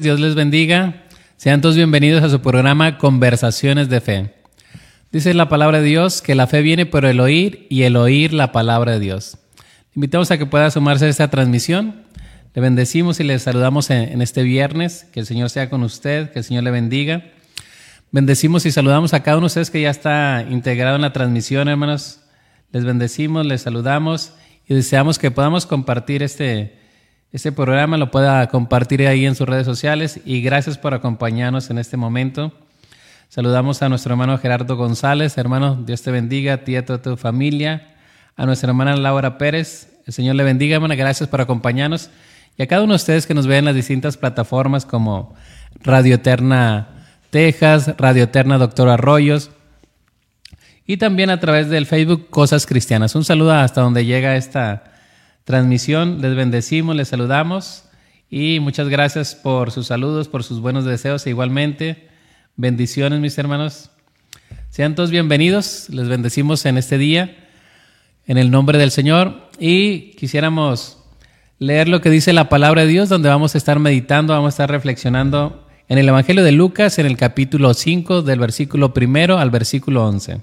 Dios les bendiga. Sean todos bienvenidos a su programa Conversaciones de Fe. Dice la palabra de Dios que la fe viene por el oír y el oír la palabra de Dios. Le invitamos a que pueda sumarse a esta transmisión. Le bendecimos y le saludamos en, este viernes. Que el Señor sea con usted, que el Señor le bendiga. Bendecimos y saludamos a cada uno de ustedes que ya está integrado en la transmisión, hermanos. Les bendecimos, les saludamos y deseamos que podamos compartir este, este programa lo pueda compartir ahí en sus redes sociales y gracias por acompañarnos en este momento. Saludamos a nuestro hermano Gerardo González, hermano, Dios te bendiga, a ti a toda tu familia, a nuestra hermana Laura Pérez, el Señor le bendiga, hermana, gracias por acompañarnos. Y a cada uno de ustedes que nos ven en las distintas plataformas como Radio Eterna Texas, Radio Eterna Doctor Arroyos y también a través del Facebook Cosas Cristianas. Un saludo hasta donde llega esta transmisión. Les bendecimos, les saludamos y muchas gracias por sus saludos, por sus buenos deseos e igualmente. Bendiciones, mis hermanos. Sean todos bienvenidos. Les bendecimos en este día en el nombre del Señor y quisiéramos leer lo que dice la palabra de Dios, donde vamos a estar meditando, vamos a estar reflexionando en el Evangelio de Lucas, en el capítulo 5, del versículo primero al versículo 11.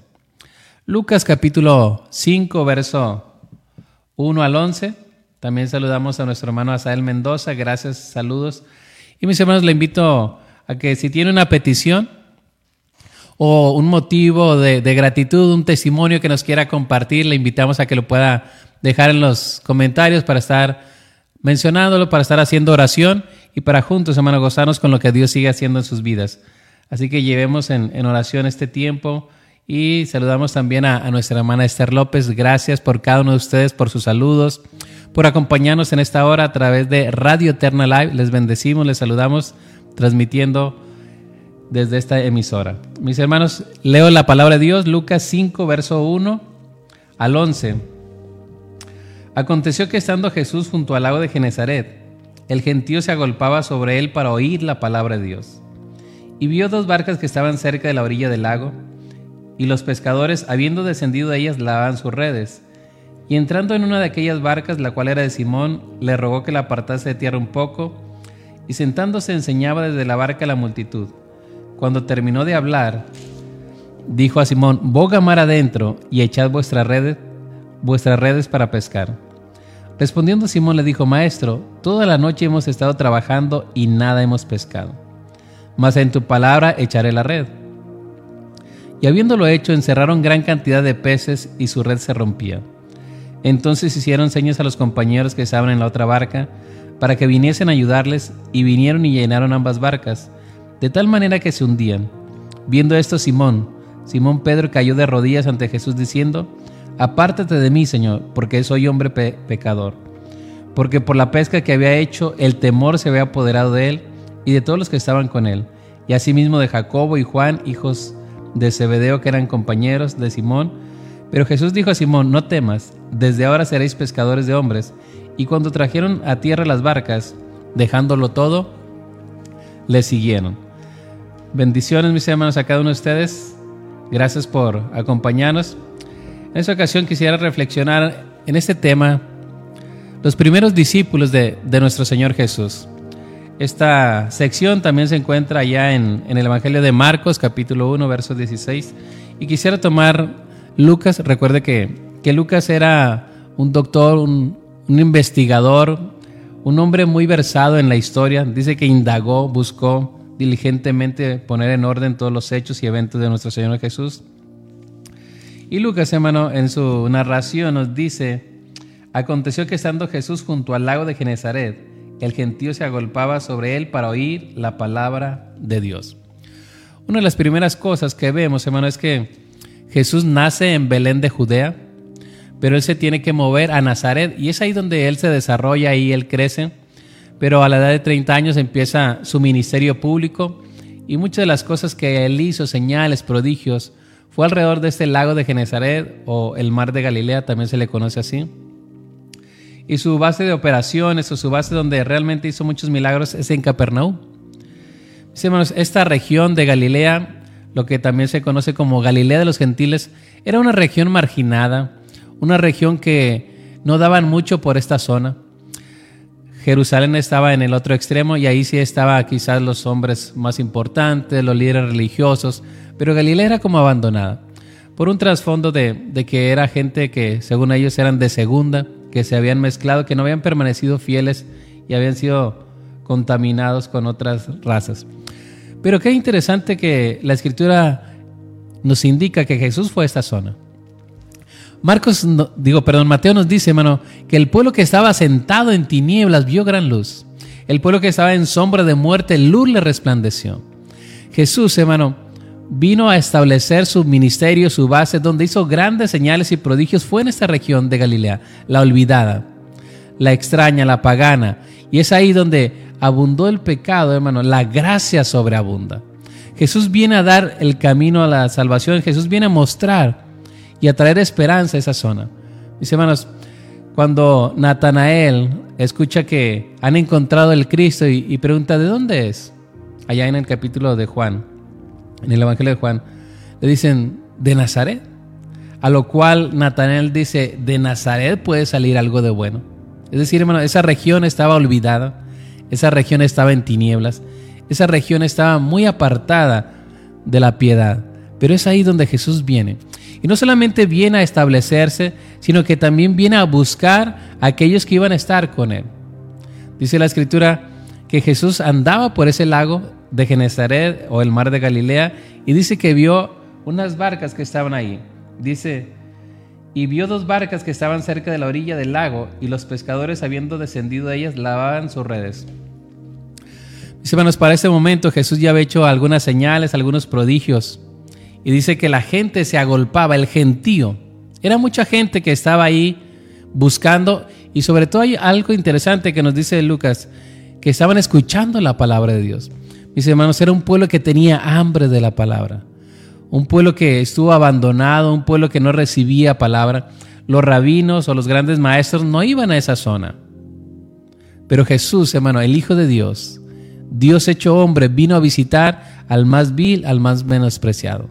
Lucas capítulo 5, verso 1 al 11. También saludamos a nuestro hermano Asael Mendoza. Gracias, saludos. Y mis hermanos, le invito a que si tiene una petición o un motivo de, gratitud, un testimonio que nos quiera compartir, le invitamos a que lo pueda dejar en los comentarios para estar mencionándolo, para estar haciendo oración y para juntos, hermano, gozarnos con lo que Dios sigue haciendo en sus vidas. Así que llevemos en, en oración este tiempo y saludamos también a, nuestra hermana Esther López. Gracias por cada uno de ustedes, por sus saludos, por acompañarnos en esta hora a través de Radio Eterna Live. Les bendecimos, les saludamos, transmitiendo desde esta emisora. Mis hermanos, leo la palabra de Dios, Lucas 5, verso 1 al 11. Aconteció que estando Jesús junto al lago de Genezaret, el gentío se agolpaba sobre él para oír la palabra de Dios. Y vio dos barcas que estaban cerca de la orilla del lago y los pescadores, habiendo descendido de ellas, lavaban sus redes. Y entrando en una de aquellas barcas, la cual era de Simón, le rogó que la apartase de tierra un poco, y sentándose enseñaba desde la barca a la multitud. Cuando terminó de hablar, dijo a Simón, boga mar adentro y echad vuestras redes, vuestras redes para pescar. Respondiendo Simón le dijo, Maestro, toda la noche hemos estado trabajando y nada hemos pescado. Mas en tu palabra echaré la red. Y habiéndolo hecho, encerraron gran cantidad de peces y su red se rompía. Entonces hicieron señas a los compañeros que estaban en la otra barca para que viniesen a ayudarles y vinieron y llenaron ambas barcas, de tal manera que se hundían. Viendo esto, Simón, Simón Pedro cayó de rodillas ante Jesús diciendo, Apártate de mí, Señor, porque soy hombre pecador. Porque por la pesca que había hecho, el temor se había apoderado de él y de todos los que estaban con él, y asimismo de Jacobo y Juan, hijos de Zebedeo que eran compañeros de Simón. Pero Jesús dijo a Simón, no temas, desde ahora seréis pescadores de hombres. Y cuando trajeron a tierra las barcas, dejándolo todo, le siguieron. Bendiciones, mis hermanos, a cada uno de ustedes. Gracias por acompañarnos. En esta ocasión quisiera reflexionar en este tema, los primeros discípulos de, de nuestro Señor Jesús. Esta sección también se encuentra ya en, el Evangelio de Marcos, capítulo 1, verso 16. Y quisiera tomar Lucas, recuerde que, que Lucas era un doctor, un, un investigador, un hombre muy versado en la historia. Dice que indagó, buscó diligentemente poner en orden todos los hechos y eventos de nuestro Señor Jesús. Y Lucas, hermano, en su narración nos dice, aconteció que estando Jesús junto al lago de Genezaret, el gentío se agolpaba sobre él para oír la palabra de Dios. Una de las primeras cosas que vemos, hermano, es que Jesús nace en Belén de Judea, pero él se tiene que mover a Nazaret y es ahí donde él se desarrolla y él crece, pero a la edad de 30 años empieza su ministerio público y muchas de las cosas que él hizo, señales, prodigios, fue alrededor de este lago de Genezaret o el mar de Galilea, también se le conoce así. Y su base de operaciones o su base donde realmente hizo muchos milagros es en Capernaum. hermanos, esta región de Galilea, lo que también se conoce como Galilea de los Gentiles, era una región marginada, una región que no daban mucho por esta zona. Jerusalén estaba en el otro extremo y ahí sí estaba quizás los hombres más importantes, los líderes religiosos, pero Galilea era como abandonada, por un trasfondo de, de que era gente que según ellos eran de segunda, que se habían mezclado, que no habían permanecido fieles y habían sido contaminados con otras razas. Pero qué interesante que la escritura nos indica que Jesús fue a esta zona. Marcos, digo, perdón, Mateo nos dice, hermano, que el pueblo que estaba sentado en tinieblas vio gran luz. El pueblo que estaba en sombra de muerte, luz le resplandeció. Jesús, hermano, vino a establecer su ministerio, su base, donde hizo grandes señales y prodigios, fue en esta región de Galilea, la olvidada, la extraña, la pagana. Y es ahí donde abundó el pecado, hermano, la gracia sobreabunda. Jesús viene a dar el camino a la salvación, Jesús viene a mostrar y a traer esperanza a esa zona. Mis hermanos, cuando Natanael escucha que han encontrado el Cristo y, y, pregunta, ¿de dónde es? Allá en el capítulo de Juan, en el Evangelio de Juan, le dicen, de Nazaret. A lo cual Natanael dice, de Nazaret puede salir algo de bueno. Es decir, hermano, esa región estaba olvidada, esa región estaba en tinieblas, esa región estaba muy apartada de la piedad. Pero es ahí donde Jesús viene. Y no solamente viene a establecerse, sino que también viene a buscar a aquellos que iban a estar con él. Dice la escritura que Jesús andaba por ese lago de Genezaret o el mar de Galilea y dice que vio unas barcas que estaban ahí. Dice, y vio dos barcas que estaban cerca de la orilla del lago y los pescadores habiendo descendido de ellas lavaban sus redes. Mis hermanos, para ese momento Jesús ya había hecho algunas señales, algunos prodigios. Y dice que la gente se agolpaba, el gentío. Era mucha gente que estaba ahí buscando. Y sobre todo hay algo interesante que nos dice Lucas, que estaban escuchando la palabra de Dios. Mis hermanos, era un pueblo que tenía hambre de la palabra. Un pueblo que estuvo abandonado, un pueblo que no recibía palabra. Los rabinos o los grandes maestros no iban a esa zona. Pero Jesús, hermano, el Hijo de Dios, Dios hecho hombre vino a visitar al más vil, al más menospreciado.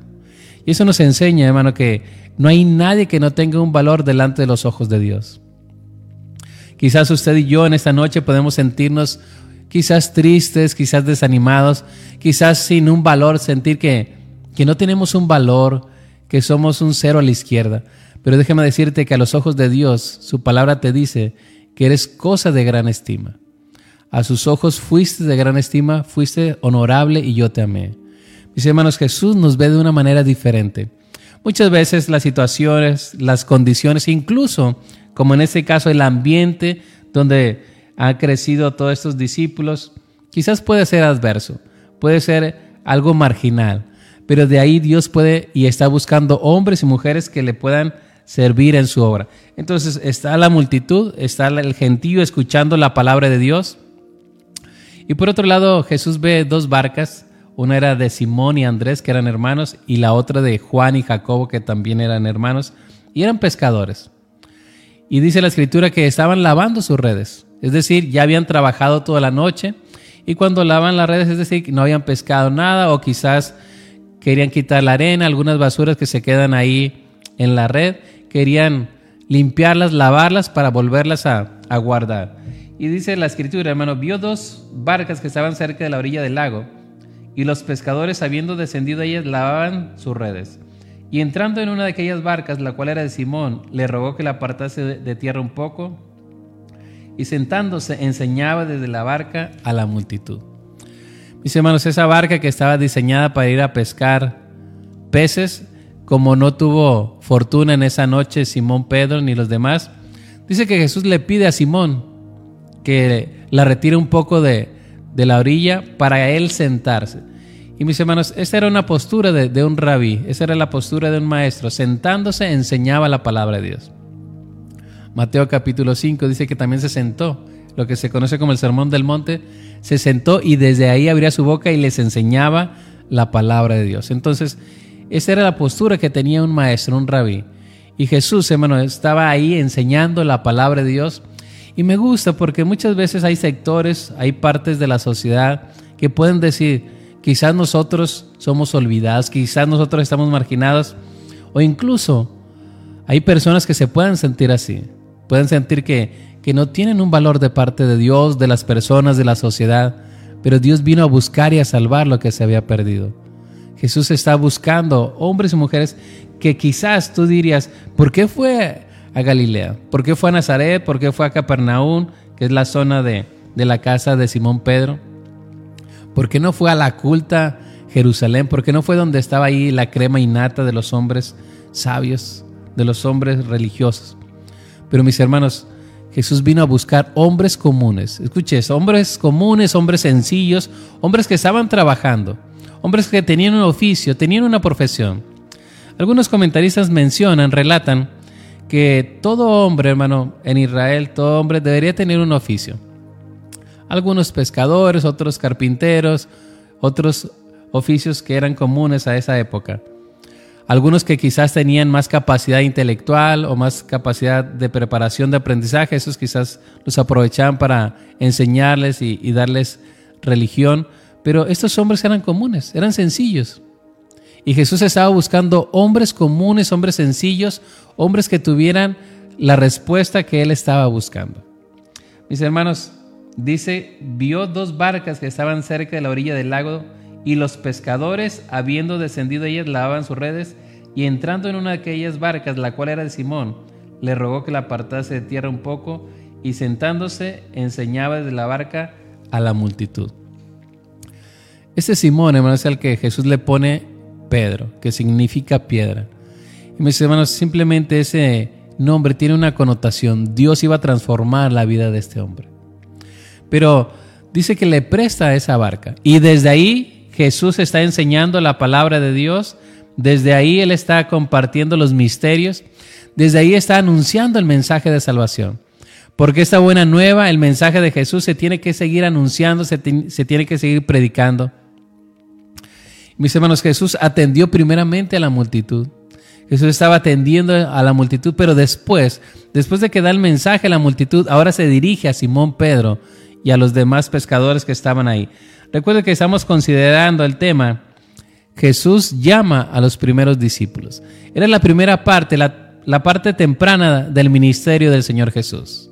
Y eso nos enseña, hermano, que no hay nadie que no tenga un valor delante de los ojos de Dios. Quizás usted y yo en esta noche podemos sentirnos quizás tristes, quizás desanimados, quizás sin un valor, sentir que, que no tenemos un valor, que somos un cero a la izquierda. Pero déjame decirte que a los ojos de Dios, su palabra te dice que eres cosa de gran estima. A sus ojos fuiste de gran estima, fuiste honorable y yo te amé. Mis hermanos, Jesús nos ve de una manera diferente. Muchas veces las situaciones, las condiciones, incluso como en este caso el ambiente donde han crecido todos estos discípulos, quizás puede ser adverso, puede ser algo marginal, pero de ahí Dios puede y está buscando hombres y mujeres que le puedan servir en su obra. Entonces está la multitud, está el gentío escuchando la palabra de Dios, y por otro lado, Jesús ve dos barcas. Una era de Simón y Andrés, que eran hermanos, y la otra de Juan y Jacobo, que también eran hermanos, y eran pescadores. Y dice la escritura que estaban lavando sus redes, es decir, ya habían trabajado toda la noche, y cuando lavan las redes, es decir, no habían pescado nada, o quizás querían quitar la arena, algunas basuras que se quedan ahí en la red, querían limpiarlas, lavarlas para volverlas a, a guardar. Y dice la escritura, hermano, vio dos barcas que estaban cerca de la orilla del lago, y los pescadores, habiendo descendido a ellas, lavaban sus redes. Y entrando en una de aquellas barcas, la cual era de Simón, le rogó que la apartase de tierra un poco, y sentándose enseñaba desde la barca a la multitud. Mis hermanos, esa barca que estaba diseñada para ir a pescar peces, como no tuvo fortuna en esa noche Simón Pedro ni los demás, dice que Jesús le pide a Simón, que la retire un poco de, la orilla para él sentarse. Y mis hermanos, esa era una postura de, un rabí, esa era la postura de un maestro. Sentándose enseñaba la palabra de Dios. Mateo capítulo 5 dice que también se sentó, lo que se conoce como el sermón del monte, se sentó y desde ahí abría su boca y les enseñaba la palabra de Dios. Entonces, esa era la postura que tenía un maestro, un rabí. Y Jesús, hermano, estaba ahí enseñando la palabra de Dios y me gusta porque muchas veces hay sectores, hay partes de la sociedad que pueden decir, quizás nosotros somos olvidados, quizás nosotros estamos marginados, o incluso hay personas que se pueden sentir así, pueden sentir que, que no tienen un valor de parte de Dios, de las personas, de la sociedad, pero Dios vino a buscar y a salvar lo que se había perdido. Jesús está buscando hombres y mujeres que quizás tú dirías, ¿por qué fue a Galilea? ¿Por qué fue a Nazaret? ¿Por qué fue a Capernaum, que es la zona de, de la casa de Simón Pedro? ¿Por qué no fue a la culta Jerusalén? ¿Por qué no fue donde estaba ahí la crema innata de los hombres sabios, de los hombres religiosos? Pero mis hermanos, Jesús vino a buscar hombres comunes. Escuche hombres comunes, hombres sencillos, hombres que estaban trabajando, hombres que tenían un oficio, tenían una profesión. Algunos comentaristas mencionan, relatan, que todo hombre, hermano, en Israel, todo hombre debería tener un oficio. Algunos pescadores, otros carpinteros, otros oficios que eran comunes a esa época. Algunos que quizás tenían más capacidad intelectual o más capacidad de preparación de aprendizaje, esos quizás los aprovechaban para enseñarles y, darles religión, pero estos hombres eran comunes, eran sencillos. Y Jesús estaba buscando hombres comunes, hombres sencillos, hombres que tuvieran la respuesta que él estaba buscando. Mis hermanos, dice, vio dos barcas que estaban cerca de la orilla del lago y los pescadores, habiendo descendido ellas, lavaban sus redes, y entrando en una de aquellas barcas, la cual era de Simón, le rogó que la apartase de tierra un poco, y sentándose, enseñaba desde la barca a la multitud. Este Simón, hermanos, es el que Jesús le pone Pedro, que significa piedra. Y mis hermanos, simplemente ese nombre tiene una connotación. Dios iba a transformar la vida de este hombre. Pero dice que le presta esa barca. Y desde ahí Jesús está enseñando la palabra de Dios, desde ahí Él está compartiendo los misterios, desde ahí está anunciando el mensaje de salvación. Porque esta buena nueva, el mensaje de Jesús se tiene que seguir anunciando, se, tiene que seguir predicando. Mis hermanos, Jesús atendió primeramente a la multitud. Jesús estaba atendiendo a la multitud, pero después, después de que da el mensaje a la multitud, ahora se dirige a Simón Pedro y a los demás pescadores que estaban ahí. Recuerde que estamos considerando el tema, Jesús llama a los primeros discípulos. Era la primera parte, la, parte temprana del ministerio del Señor Jesús.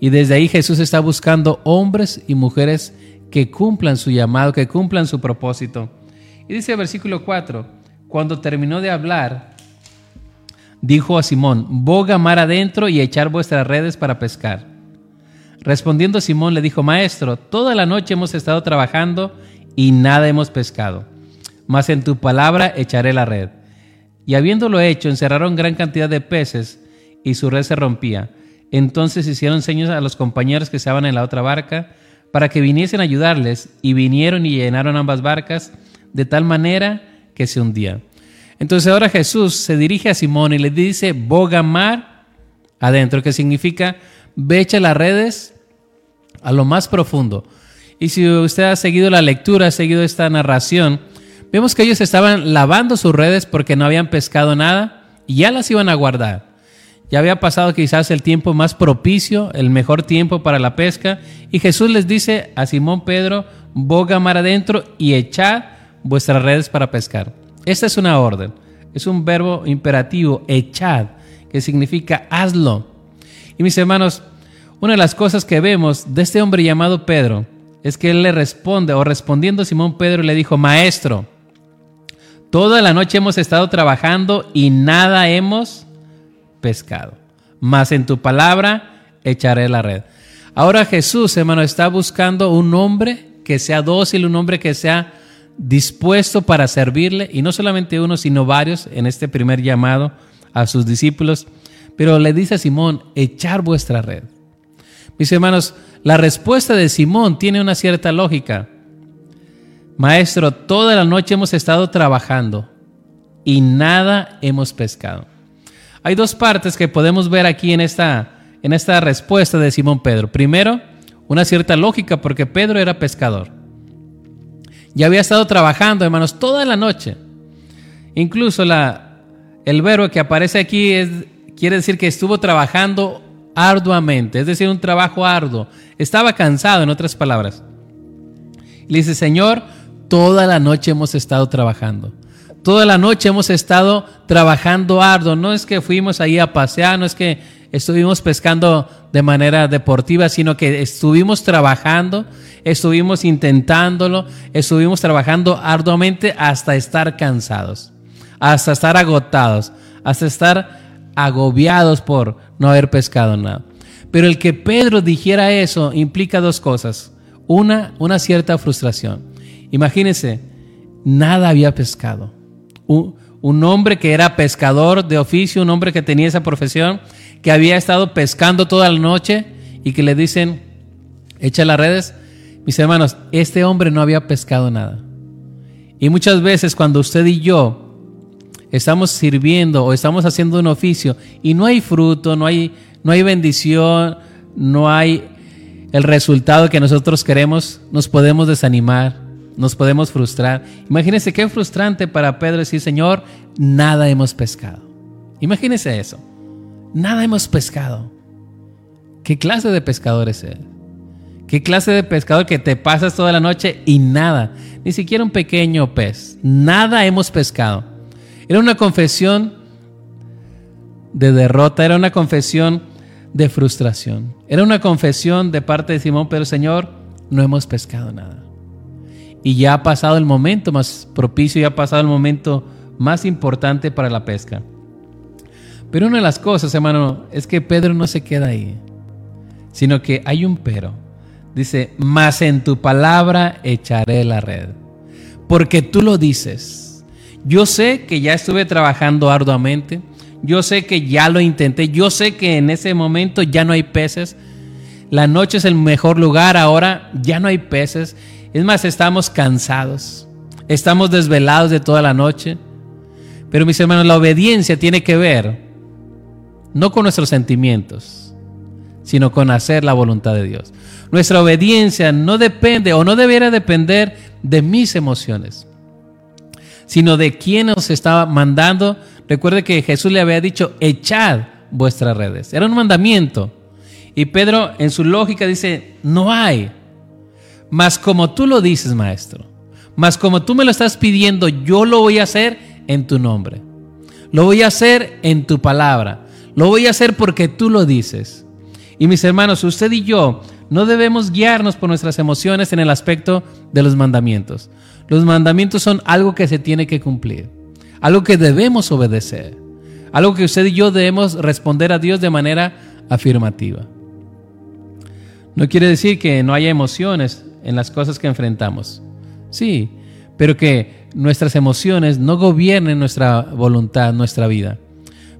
Y desde ahí Jesús está buscando hombres y mujeres que cumplan su llamado, que cumplan su propósito. Y dice el versículo 4, cuando terminó de hablar, dijo a Simón, boga mar adentro y echar vuestras redes para pescar. Respondiendo Simón le dijo, Maestro, toda la noche hemos estado trabajando y nada hemos pescado, mas en tu palabra echaré la red. Y habiéndolo hecho, encerraron gran cantidad de peces y su red se rompía. Entonces hicieron señas a los compañeros que estaban en la otra barca para que viniesen a ayudarles y vinieron y llenaron ambas barcas de tal manera que se hundían. Entonces ahora Jesús se dirige a Simón y le dice, boga mar adentro, que significa ve echa las redes a lo más profundo. Y si usted ha seguido la lectura, ha seguido esta narración, vemos que ellos estaban lavando sus redes porque no habían pescado nada y ya las iban a guardar. Ya había pasado quizás el tiempo más propicio, el mejor tiempo para la pesca, y Jesús les dice a Simón Pedro, boga mar adentro y echad vuestras redes para pescar. Esta es una orden, es un verbo imperativo, echad, que significa hazlo. Y mis hermanos, una de las cosas que vemos de este hombre llamado Pedro es que él le responde, o respondiendo Simón Pedro le dijo, Maestro, toda la noche hemos estado trabajando y nada hemos pescado, mas en tu palabra echaré la red. Ahora Jesús, hermano, está buscando un hombre que sea dócil, un hombre que sea dispuesto para servirle, y no solamente uno, sino varios en este primer llamado a sus discípulos. Pero le dice a Simón, echar vuestra red. Mis hermanos, la respuesta de Simón tiene una cierta lógica. Maestro, toda la noche hemos estado trabajando y nada hemos pescado. Hay dos partes que podemos ver aquí en esta, en esta respuesta de Simón Pedro. Primero, una cierta lógica porque Pedro era pescador. Ya había estado trabajando, hermanos, toda la noche. Incluso la, el verbo que aparece aquí quiere decir que estuvo trabajando arduamente, es decir, un trabajo arduo. Estaba cansado, en otras palabras. Le dice, Señor, toda la noche hemos estado trabajando. Toda la noche hemos estado trabajando arduo. No es que fuimos ahí a pasear, no es que estuvimos pescando de manera deportiva, sino que estuvimos trabajando, estuvimos intentándolo, estuvimos trabajando arduamente hasta estar cansados, hasta estar agotados, hasta estar agobiados por no haber pescado nada. Pero el que Pedro dijera eso implica dos cosas. Una, una cierta frustración. Imagínense, nada había pescado. Un, un hombre que era pescador de oficio, un hombre que tenía esa profesión, que había estado pescando toda la noche y que le dicen, echa las redes. Mis hermanos, este hombre no había pescado nada. Y muchas veces cuando usted y yo estamos sirviendo o estamos haciendo un oficio y no hay fruto, no hay, no hay bendición, no hay el resultado que nosotros queremos, nos podemos desanimar, nos podemos frustrar. Imagínense qué frustrante para Pedro decir, Señor, nada hemos pescado. Imagínense eso. Nada hemos pescado. ¿Qué clase de pescador es él? ¿Qué clase de pescador que te pasas toda la noche y nada? Ni siquiera un pequeño pez. Nada hemos pescado. Era una confesión de derrota, era una confesión de frustración. Era una confesión de parte de Simón, pero Señor, no hemos pescado nada. Y ya ha pasado el momento más propicio, ya ha pasado el momento más importante para la pesca. Pero una de las cosas, hermano, es que Pedro no se queda ahí, sino que hay un pero. Dice, mas en tu palabra echaré la red, porque tú lo dices. Yo sé que ya estuve trabajando arduamente, yo sé que ya lo intenté, yo sé que en ese momento ya no hay peces, la noche es el mejor lugar, ahora ya no hay peces, es más, estamos cansados, estamos desvelados de toda la noche, pero mis hermanos, la obediencia tiene que ver no con nuestros sentimientos, sino con hacer la voluntad de Dios. Nuestra obediencia no depende o no debiera depender de mis emociones, sino de quien nos estaba mandando. Recuerde que Jesús le había dicho, echad vuestras redes. Era un mandamiento. Y Pedro en su lógica dice, no hay. Mas como tú lo dices, maestro, mas como tú me lo estás pidiendo, yo lo voy a hacer en tu nombre. Lo voy a hacer en tu palabra. Lo voy a hacer porque tú lo dices. Y mis hermanos, usted y yo no debemos guiarnos por nuestras emociones en el aspecto de los mandamientos. Los mandamientos son algo que se tiene que cumplir, algo que debemos obedecer, algo que usted y yo debemos responder a Dios de manera afirmativa. No quiere decir que no haya emociones en las cosas que enfrentamos. Sí, pero que nuestras emociones no gobiernen nuestra voluntad, nuestra vida.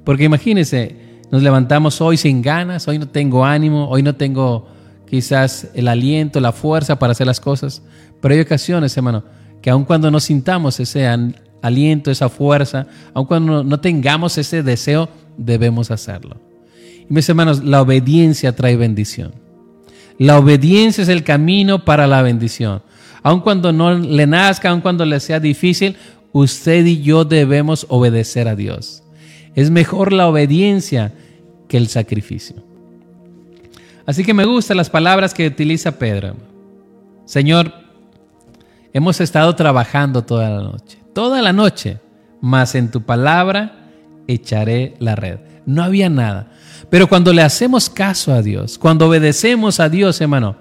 Porque imagínense, nos levantamos hoy sin ganas, hoy no tengo ánimo, hoy no tengo quizás el aliento, la fuerza para hacer las cosas. Pero hay ocasiones, hermano, que aun cuando no sintamos ese aliento, esa fuerza, aun cuando no tengamos ese deseo, debemos hacerlo. Y mis hermanos, la obediencia trae bendición. La obediencia es el camino para la bendición. Aun cuando no le nazca, aun cuando le sea difícil, usted y yo debemos obedecer a Dios. Es mejor la obediencia que el sacrificio. Así que me gustan las palabras que utiliza Pedro. Señor, hemos estado trabajando toda la noche, toda la noche, mas en tu palabra echaré la red. No había nada. Pero cuando le hacemos caso a Dios, cuando obedecemos a Dios, hermano,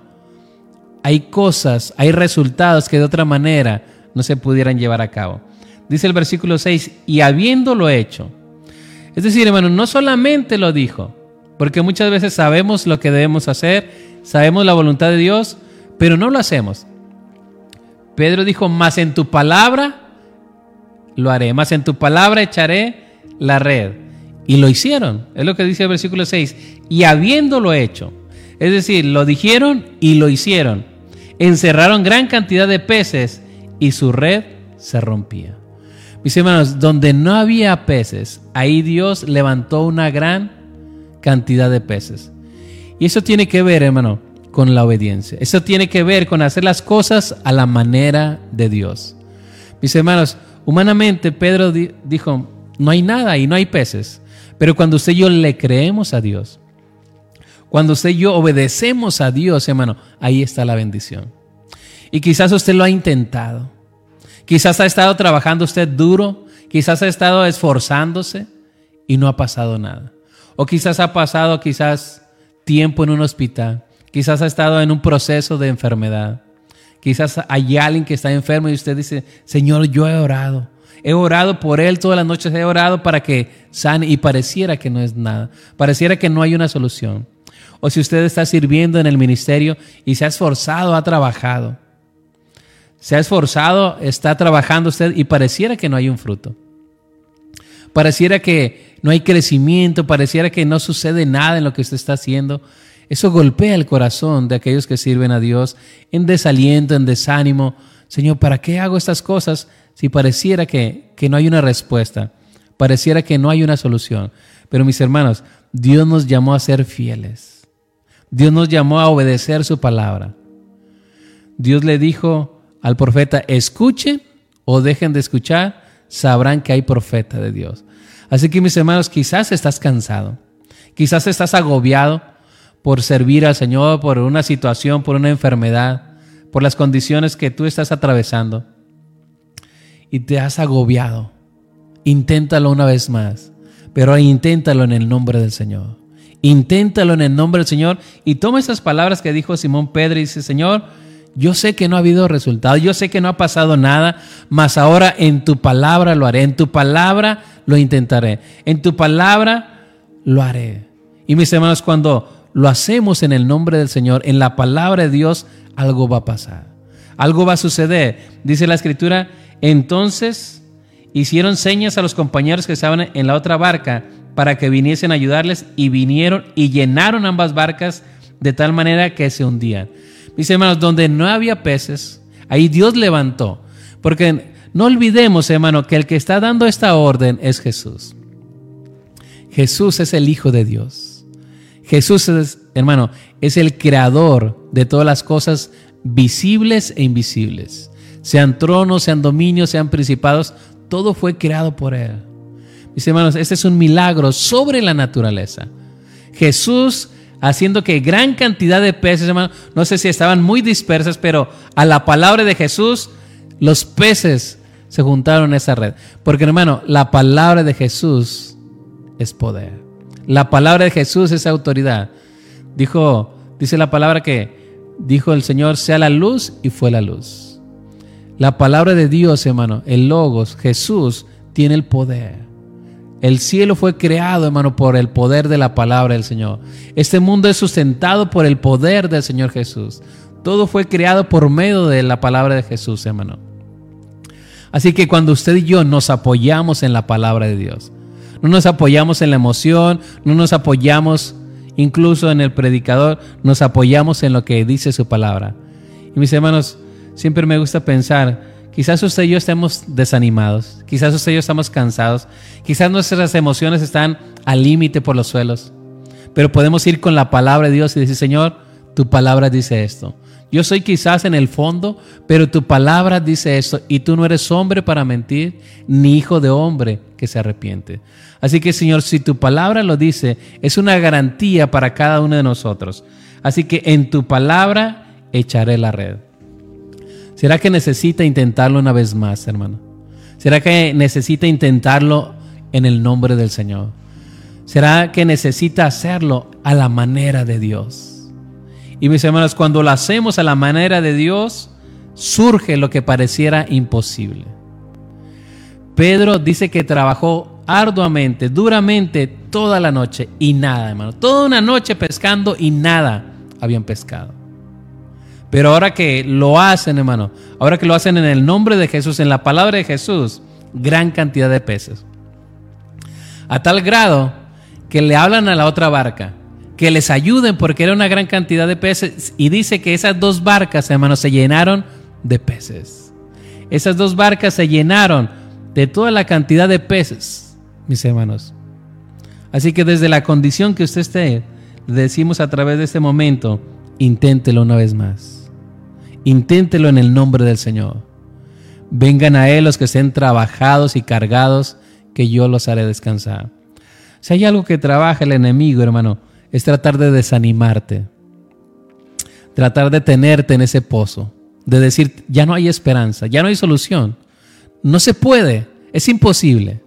hay cosas, hay resultados que de otra manera no se pudieran llevar a cabo. Dice el versículo 6, y habiéndolo hecho, es decir, hermano, no solamente lo dijo, porque muchas veces sabemos lo que debemos hacer, sabemos la voluntad de Dios, pero no lo hacemos. Pedro dijo, más en tu palabra lo haré, más en tu palabra echaré la red. Y lo hicieron, es lo que dice el versículo 6, y habiéndolo hecho, es decir, lo dijeron y lo hicieron, encerraron gran cantidad de peces y su red se rompía. Mis hermanos, donde no había peces, ahí Dios levantó una gran cantidad de peces. Y eso tiene que ver, hermano, con la obediencia. Eso tiene que ver con hacer las cosas a la manera de Dios. Mis hermanos, humanamente Pedro dijo, no hay nada y no hay peces. Pero cuando usted y yo le creemos a Dios, cuando usted y yo obedecemos a Dios, hermano, ahí está la bendición. Y quizás usted lo ha intentado. Quizás ha estado trabajando usted duro, quizás ha estado esforzándose y no ha pasado nada. O quizás ha pasado quizás tiempo en un hospital. Quizás ha estado en un proceso de enfermedad. Quizás hay alguien que está enfermo y usted dice, Señor, yo he orado. He orado por él todas las noches, he orado para que sane y pareciera que no es nada. Pareciera que no hay una solución. O si usted está sirviendo en el ministerio y se ha esforzado, ha trabajado. Se ha esforzado, está trabajando usted y pareciera que no hay un fruto. Pareciera que no hay crecimiento, pareciera que no sucede nada en lo que usted está haciendo. Eso golpea el corazón de aquellos que sirven a Dios en desaliento, en desánimo. Señor, ¿para qué hago estas cosas si pareciera que, que no hay una respuesta? Pareciera que no hay una solución. Pero mis hermanos, Dios nos llamó a ser fieles. Dios nos llamó a obedecer su palabra. Dios le dijo al profeta, escuchen o dejen de escuchar, sabrán que hay profeta de Dios. Así que mis hermanos, quizás estás cansado, quizás estás agobiado por servir al Señor, por una situación, por una enfermedad, por las condiciones que tú estás atravesando y te has agobiado. Inténtalo una vez más, pero inténtalo en el nombre del Señor. Inténtalo en el nombre del Señor y toma esas palabras que dijo Simón Pedro y dice, Señor, yo sé que no ha habido resultado, yo sé que no ha pasado nada, mas ahora en tu palabra lo haré, en tu palabra lo intentaré, en tu palabra lo haré. Y mis hermanos, cuando lo hacemos en el nombre del Señor, en la palabra de Dios, algo va a pasar, algo va a suceder. Dice la escritura, entonces hicieron señas a los compañeros que estaban en la otra barca para que viniesen a ayudarles y vinieron y llenaron ambas barcas de tal manera que se hundían. Mis hermanos, donde no había peces, ahí Dios levantó. Porque no olvidemos, hermano, que el que está dando esta orden es Jesús. Jesús es el Hijo de Dios. Jesús es, hermano, es el creador de todas las cosas visibles e invisibles. Sean tronos, sean dominios, sean principados, todo fue creado por Él. Mis hermanos, este es un milagro sobre la naturaleza. Jesús haciendo que gran cantidad de peces, hermano, no sé si estaban muy dispersas, pero a la palabra de Jesús, los peces se juntaron a esa red. Porque hermano, la palabra de Jesús es poder. La palabra de Jesús es autoridad. Dijo, dice la palabra que dijo el Señor, sea la luz y fue la luz. La palabra de Dios, hermano, el Logos, Jesús, tiene el poder. El cielo fue creado, hermano, por el poder de la palabra del Señor. Este mundo es sustentado por el poder del Señor Jesús. Todo fue creado por medio de la palabra de Jesús, hermano. Así que cuando usted y yo nos apoyamos en la palabra de Dios, no nos apoyamos en la emoción, no nos apoyamos incluso en el predicador, nos apoyamos en lo que dice su palabra. Y mis hermanos, siempre me gusta pensar Quizás usted y yo estemos desanimados, quizás usted y yo estamos cansados, quizás nuestras emociones están al límite por los suelos, pero podemos ir con la palabra de Dios y decir, Señor, tu palabra dice esto. Yo soy quizás en el fondo, pero tu palabra dice esto y tú no eres hombre para mentir, ni hijo de hombre que se arrepiente. Así que Señor, si tu palabra lo dice, es una garantía para cada uno de nosotros. Así que en tu palabra echaré la red. ¿Será que necesita intentarlo una vez más, hermano? ¿Será que necesita intentarlo en el nombre del Señor? ¿Será que necesita hacerlo a la manera de Dios? Y mis hermanos, cuando lo hacemos a la manera de Dios, surge lo que pareciera imposible. Pedro dice que trabajó arduamente, duramente, toda la noche y nada, hermano. Toda una noche pescando y nada habían pescado. Pero ahora que lo hacen, hermano, ahora que lo hacen en el nombre de Jesús, en la palabra de Jesús, gran cantidad de peces. A tal grado que le hablan a la otra barca, que les ayuden porque era una gran cantidad de peces. Y dice que esas dos barcas, hermano, se llenaron de peces. Esas dos barcas se llenaron de toda la cantidad de peces, mis hermanos. Así que desde la condición que usted esté, decimos a través de este momento, inténtelo una vez más. Inténtelo en el nombre del Señor. Vengan a Él los que estén trabajados y cargados, que yo los haré descansar. Si hay algo que trabaja el enemigo, hermano, es tratar de desanimarte, tratar de tenerte en ese pozo, de decir, ya no hay esperanza, ya no hay solución, no se puede, es imposible.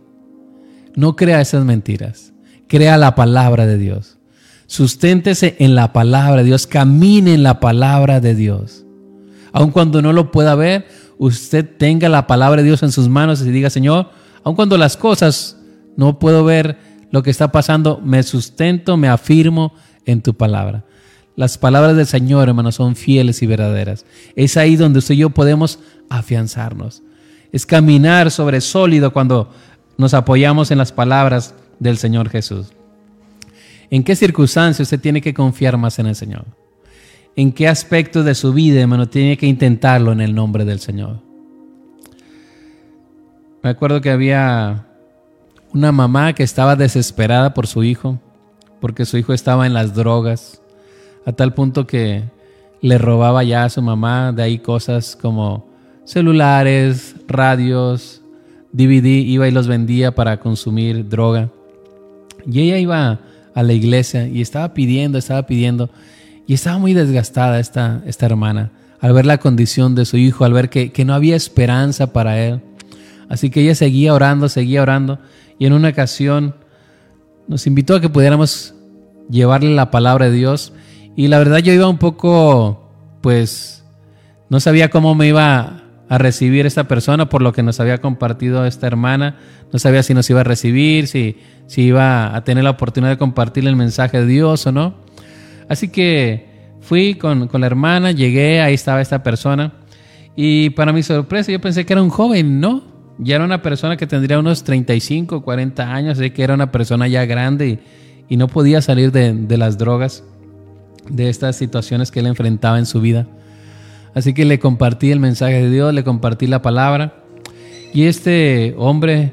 No crea esas mentiras. crea la palabra de Dios. Susténtese en la palabra de Dios, camine en la palabra de Dios. Aun cuando no lo pueda ver, usted tenga la palabra de Dios en sus manos y diga, Señor, aun cuando las cosas no puedo ver lo que está pasando, me sustento, me afirmo en tu palabra. Las palabras del Señor, hermanos, son fieles y verdaderas. Es ahí donde usted y yo podemos afianzarnos. Es caminar sobre sólido cuando nos apoyamos en las palabras del Señor Jesús. ¿En qué circunstancias usted tiene que confiar más en el Señor? ¿En qué aspecto de su vida, hermano, tiene que intentarlo en el nombre del Señor? Me acuerdo que había una mamá que estaba desesperada por su hijo, porque su hijo estaba en las drogas, a tal punto que le robaba ya a su mamá de ahí cosas como celulares, radios, DVD, iba y los vendía para consumir droga. Y ella iba a la iglesia y estaba pidiendo, estaba pidiendo, y estaba muy desgastada esta, esta hermana al ver la condición de su hijo, al ver que, que no había esperanza para él. Así que ella seguía orando, seguía orando, y en una ocasión nos invitó a que pudiéramos llevarle la palabra de Dios. Y la verdad yo iba un poco, pues, no sabía cómo me iba a recibir esta persona por lo que nos había compartido esta hermana. No sabía si nos iba a recibir, si, si iba a tener la oportunidad de compartir el mensaje de Dios o no. Así que fui con, con la hermana, llegué, ahí estaba esta persona. Y para mi sorpresa yo pensé que era un joven, ¿no? Ya era una persona que tendría unos 35, 40 años, así que era una persona ya grande y, no podía salir de, de las drogas, de estas situaciones que él enfrentaba en su vida. Así que le compartí el mensaje de Dios, le compartí la palabra. Y este hombre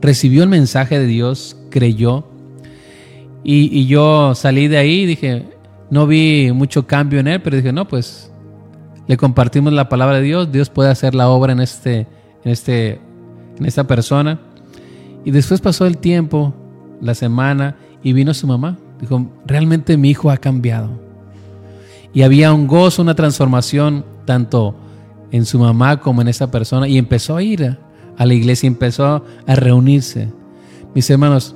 recibió el mensaje de Dios, creyó. Y, yo salí de ahí y dije, no vi mucho cambio en él, pero dije, no, pues le compartimos la palabra de Dios, Dios puede hacer la obra en, este, en, este, en esta persona. Y después pasó el tiempo, la semana, y vino su mamá. Dijo, realmente mi hijo ha cambiado. Y había un gozo, una transformación tanto en su mamá como en esa persona. Y empezó a ir a la iglesia, empezó a reunirse. Mis hermanos,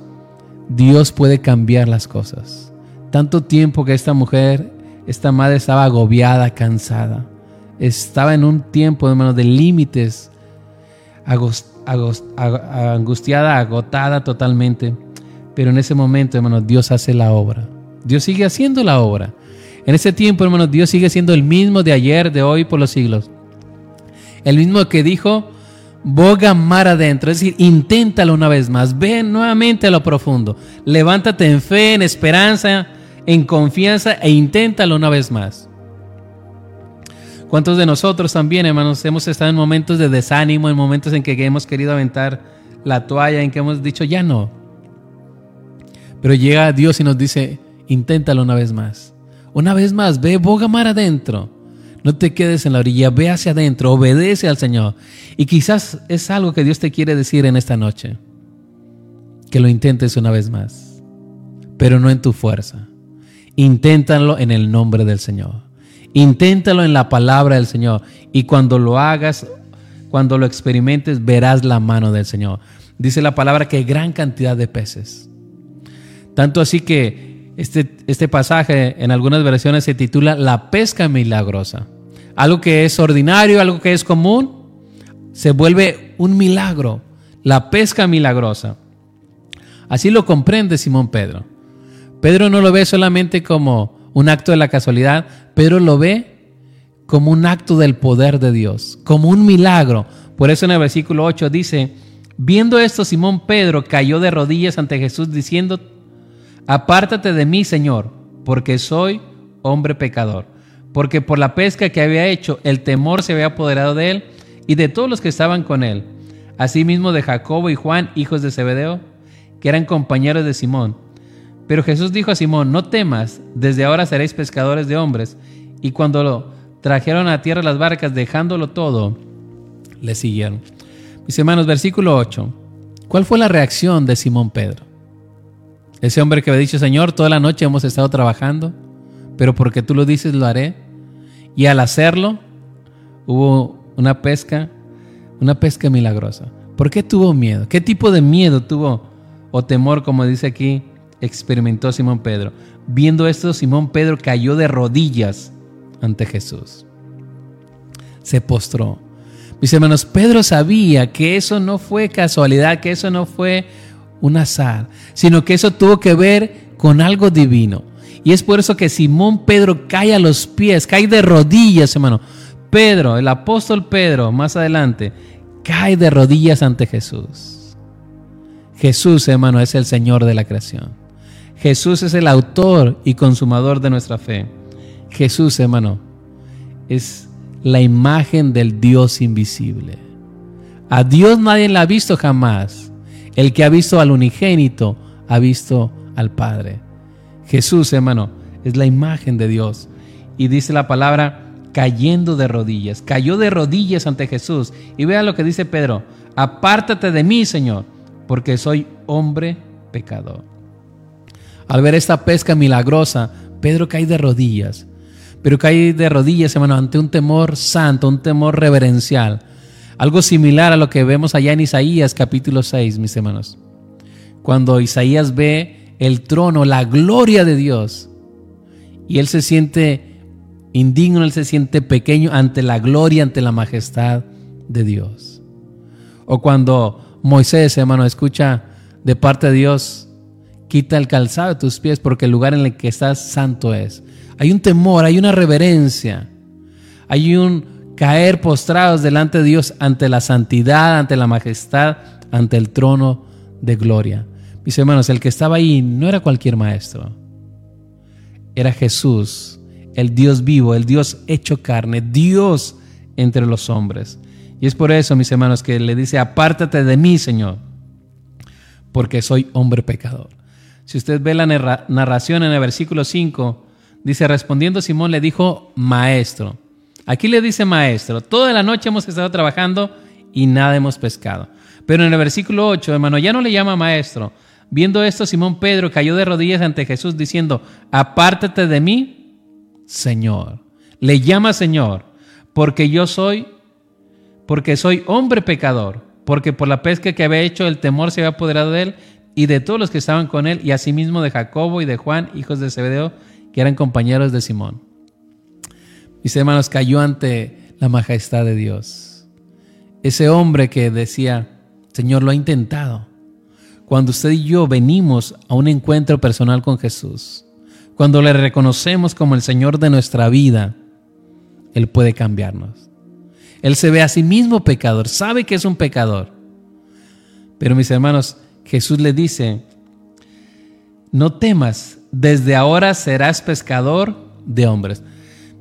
Dios puede cambiar las cosas. Tanto tiempo que esta mujer, esta madre estaba agobiada, cansada. Estaba en un tiempo, hermano, de límites, angustiada, agotada totalmente. Pero en ese momento, hermano, Dios hace la obra. Dios sigue haciendo la obra. En ese tiempo, hermanos, Dios sigue siendo el mismo de ayer, de hoy, por los siglos. El mismo que dijo, boga mar adentro, es decir, inténtalo una vez más, ve nuevamente a lo profundo, levántate en fe, en esperanza, en confianza e inténtalo una vez más. ¿Cuántos de nosotros también, hermanos, hemos estado en momentos de desánimo, en momentos en que hemos querido aventar la toalla, en que hemos dicho, ya no? Pero llega Dios y nos dice, inténtalo una vez más. Una vez más, ve, boga mar adentro. No te quedes en la orilla, ve hacia adentro, obedece al Señor. Y quizás es algo que Dios te quiere decir en esta noche. Que lo intentes una vez más, pero no en tu fuerza. Inténtalo en el nombre del Señor. Inténtalo en la palabra del Señor. Y cuando lo hagas, cuando lo experimentes, verás la mano del Señor. Dice la palabra que gran cantidad de peces. Tanto así que este, este, pasaje en algunas versiones se titula La pesca milagrosa. Algo que es ordinario, algo que es común, se vuelve un milagro. La pesca milagrosa. Así lo comprende Simón Pedro. Pedro no lo ve solamente como un acto de la casualidad, Pedro lo ve como un acto del poder de Dios, como un milagro. Por eso en el versículo 8 dice, viendo esto, Simón Pedro cayó de rodillas ante Jesús diciendo, Apártate de mí, Señor, porque soy hombre pecador. Porque por la pesca que había hecho, el temor se había apoderado de él y de todos los que estaban con él. Asimismo de Jacobo y Juan, hijos de Zebedeo, que eran compañeros de Simón. Pero Jesús dijo a Simón, no temas, desde ahora seréis pescadores de hombres. Y cuando lo trajeron a tierra las barcas, dejándolo todo, le siguieron. Mis hermanos, versículo 8. ¿Cuál fue la reacción de Simón Pedro? Ese hombre que había dicho, Señor, toda la noche hemos estado trabajando, pero porque tú lo dices, lo haré. Y al hacerlo, hubo una pesca, una pesca milagrosa. ¿Por qué tuvo miedo? ¿Qué tipo de miedo tuvo o temor, como dice aquí experimentó Simón Pedro. Viendo esto, Simón Pedro cayó de rodillas ante Jesús. Se postró. Mis hermanos, Pedro sabía que eso no fue casualidad, que eso no fue un azar, sino que eso tuvo que ver con algo divino. Y es por eso que Simón Pedro cae a los pies, cae de rodillas, hermano. Pedro, el apóstol Pedro, más adelante, cae de rodillas ante Jesús. Jesús, hermano, es el Señor de la creación. Jesús es el autor y consumador de nuestra fe. Jesús, hermano, es la imagen del Dios invisible. A Dios nadie le ha visto jamás. El que ha visto al unigénito ha visto al Padre. Jesús, hermano, es la imagen de Dios. Y dice la palabra cayendo de rodillas. Cayó de rodillas ante Jesús. Y vea lo que dice Pedro. Apártate de mí, Señor, porque soy hombre pecador. Al ver esta pesca milagrosa, Pedro cae de rodillas. Pero cae de rodillas, hermano, ante un temor santo, un temor reverencial. Algo similar a lo que vemos allá en Isaías capítulo 6, mis hermanos. Cuando Isaías ve el trono, la gloria de Dios, y él se siente indigno, él se siente pequeño ante la gloria, ante la majestad de Dios. O cuando Moisés, hermano, escucha de parte de Dios, quita el calzado de tus pies porque el lugar en el que estás santo es. Hay un temor, hay una reverencia, hay un caer postrados delante de Dios ante la santidad, ante la majestad, ante el trono de gloria. Mis hermanos, el que estaba ahí no era cualquier maestro, era Jesús, el Dios vivo, el Dios hecho carne, Dios entre los hombres. Y es por eso, mis hermanos, que le dice, apártate de mí, Señor, porque soy hombre pecador. Si usted ve la narración en el versículo 5, dice, respondiendo Simón le dijo, maestro. Aquí le dice maestro, toda la noche hemos estado trabajando y nada hemos pescado. Pero en el versículo 8, hermano, ya no le llama maestro. Viendo esto, Simón Pedro cayó de rodillas ante Jesús diciendo, apártate de mí, Señor. Le llama Señor, porque yo soy, porque soy hombre pecador, porque por la pesca que había hecho el temor se había apoderado de él y de todos los que estaban con él, y asimismo de Jacobo y de Juan, hijos de Zebedeo, que eran compañeros de Simón. Mis hermanos, cayó ante la majestad de Dios. Ese hombre que decía, Señor, lo ha intentado. Cuando usted y yo venimos a un encuentro personal con Jesús, cuando le reconocemos como el Señor de nuestra vida, Él puede cambiarnos. Él se ve a sí mismo pecador, sabe que es un pecador. Pero mis hermanos, Jesús le dice, no temas, desde ahora serás pescador de hombres.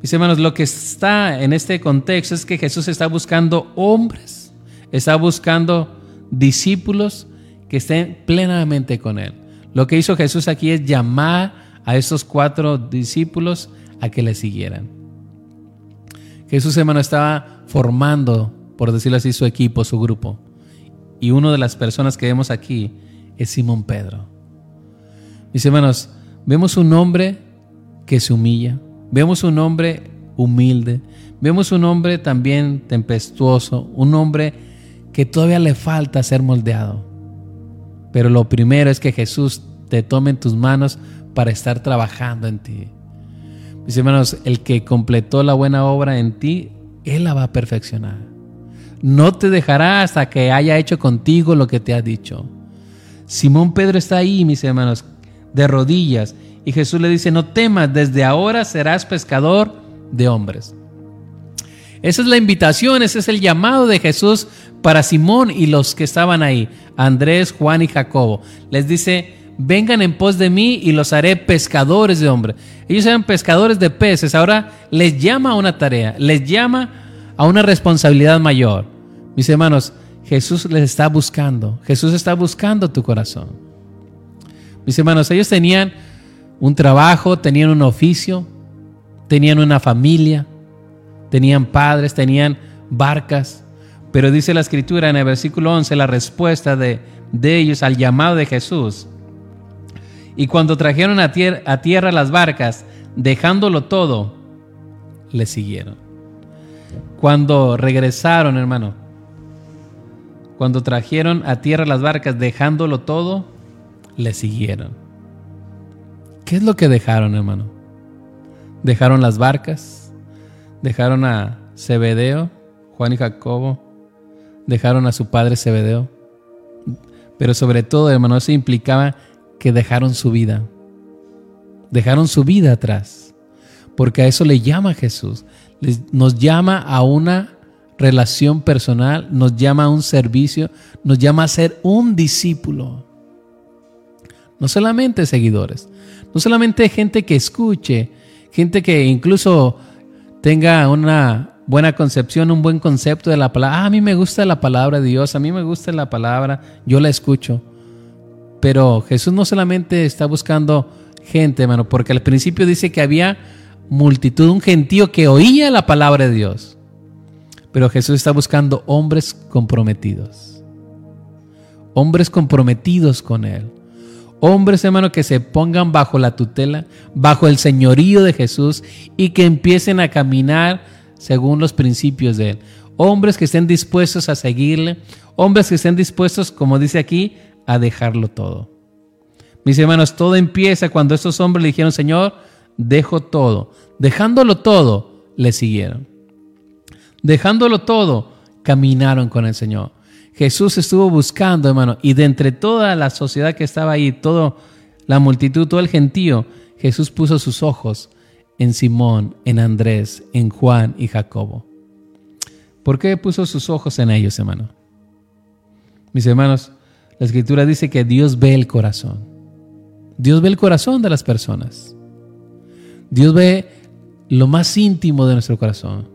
Mis hermanos, lo que está en este contexto es que Jesús está buscando hombres, está buscando discípulos que estén plenamente con Él. Lo que hizo Jesús aquí es llamar a esos cuatro discípulos a que le siguieran. Jesús, hermano, estaba formando, por decirlo así, su equipo, su grupo. Y una de las personas que vemos aquí es Simón Pedro. Mis hermanos, vemos un hombre que se humilla, vemos un hombre humilde, vemos un hombre también tempestuoso, un hombre que todavía le falta ser moldeado. Pero lo primero es que Jesús te tome en tus manos para estar trabajando en ti. Mis hermanos, el que completó la buena obra en ti, Él la va a perfeccionar no te dejará hasta que haya hecho contigo lo que te ha dicho. Simón Pedro está ahí, mis hermanos, de rodillas, y Jesús le dice, no temas, desde ahora serás pescador de hombres. Esa es la invitación, ese es el llamado de Jesús para Simón y los que estaban ahí, Andrés, Juan y Jacobo. Les dice, vengan en pos de mí y los haré pescadores de hombres. Ellos eran pescadores de peces, ahora les llama a una tarea, les llama a una responsabilidad mayor. Mis hermanos, Jesús les está buscando. Jesús está buscando tu corazón. Mis hermanos, ellos tenían un trabajo, tenían un oficio, tenían una familia, tenían padres, tenían barcas. Pero dice la escritura en el versículo 11 la respuesta de, de ellos al llamado de Jesús. Y cuando trajeron a, a tierra las barcas, dejándolo todo, le siguieron. Cuando regresaron, hermano, cuando trajeron a tierra las barcas, dejándolo todo, le siguieron. ¿Qué es lo que dejaron, hermano? Dejaron las barcas, dejaron a Zebedeo, Juan y Jacobo, dejaron a su padre Zebedeo. Pero sobre todo, hermano, eso implicaba que dejaron su vida. Dejaron su vida atrás. Porque a eso le llama Jesús. Nos llama a una relación personal, nos llama a un servicio, nos llama a ser un discípulo. No solamente seguidores, no solamente gente que escuche, gente que incluso tenga una buena concepción, un buen concepto de la palabra. Ah, a mí me gusta la palabra de Dios, a mí me gusta la palabra, yo la escucho. Pero Jesús no solamente está buscando gente, hermano, porque al principio dice que había multitud, un gentío que oía la palabra de Dios. Pero Jesús está buscando hombres comprometidos. Hombres comprometidos con Él. Hombres, hermano, que se pongan bajo la tutela, bajo el señorío de Jesús y que empiecen a caminar según los principios de Él. Hombres que estén dispuestos a seguirle. Hombres que estén dispuestos, como dice aquí, a dejarlo todo. Mis hermanos, todo empieza cuando estos hombres le dijeron, Señor, dejo todo. Dejándolo todo, le siguieron. Dejándolo todo, caminaron con el Señor. Jesús estuvo buscando, hermano, y de entre toda la sociedad que estaba ahí, toda la multitud, todo el gentío, Jesús puso sus ojos en Simón, en Andrés, en Juan y Jacobo. ¿Por qué puso sus ojos en ellos, hermano? Mis hermanos, la escritura dice que Dios ve el corazón. Dios ve el corazón de las personas. Dios ve lo más íntimo de nuestro corazón.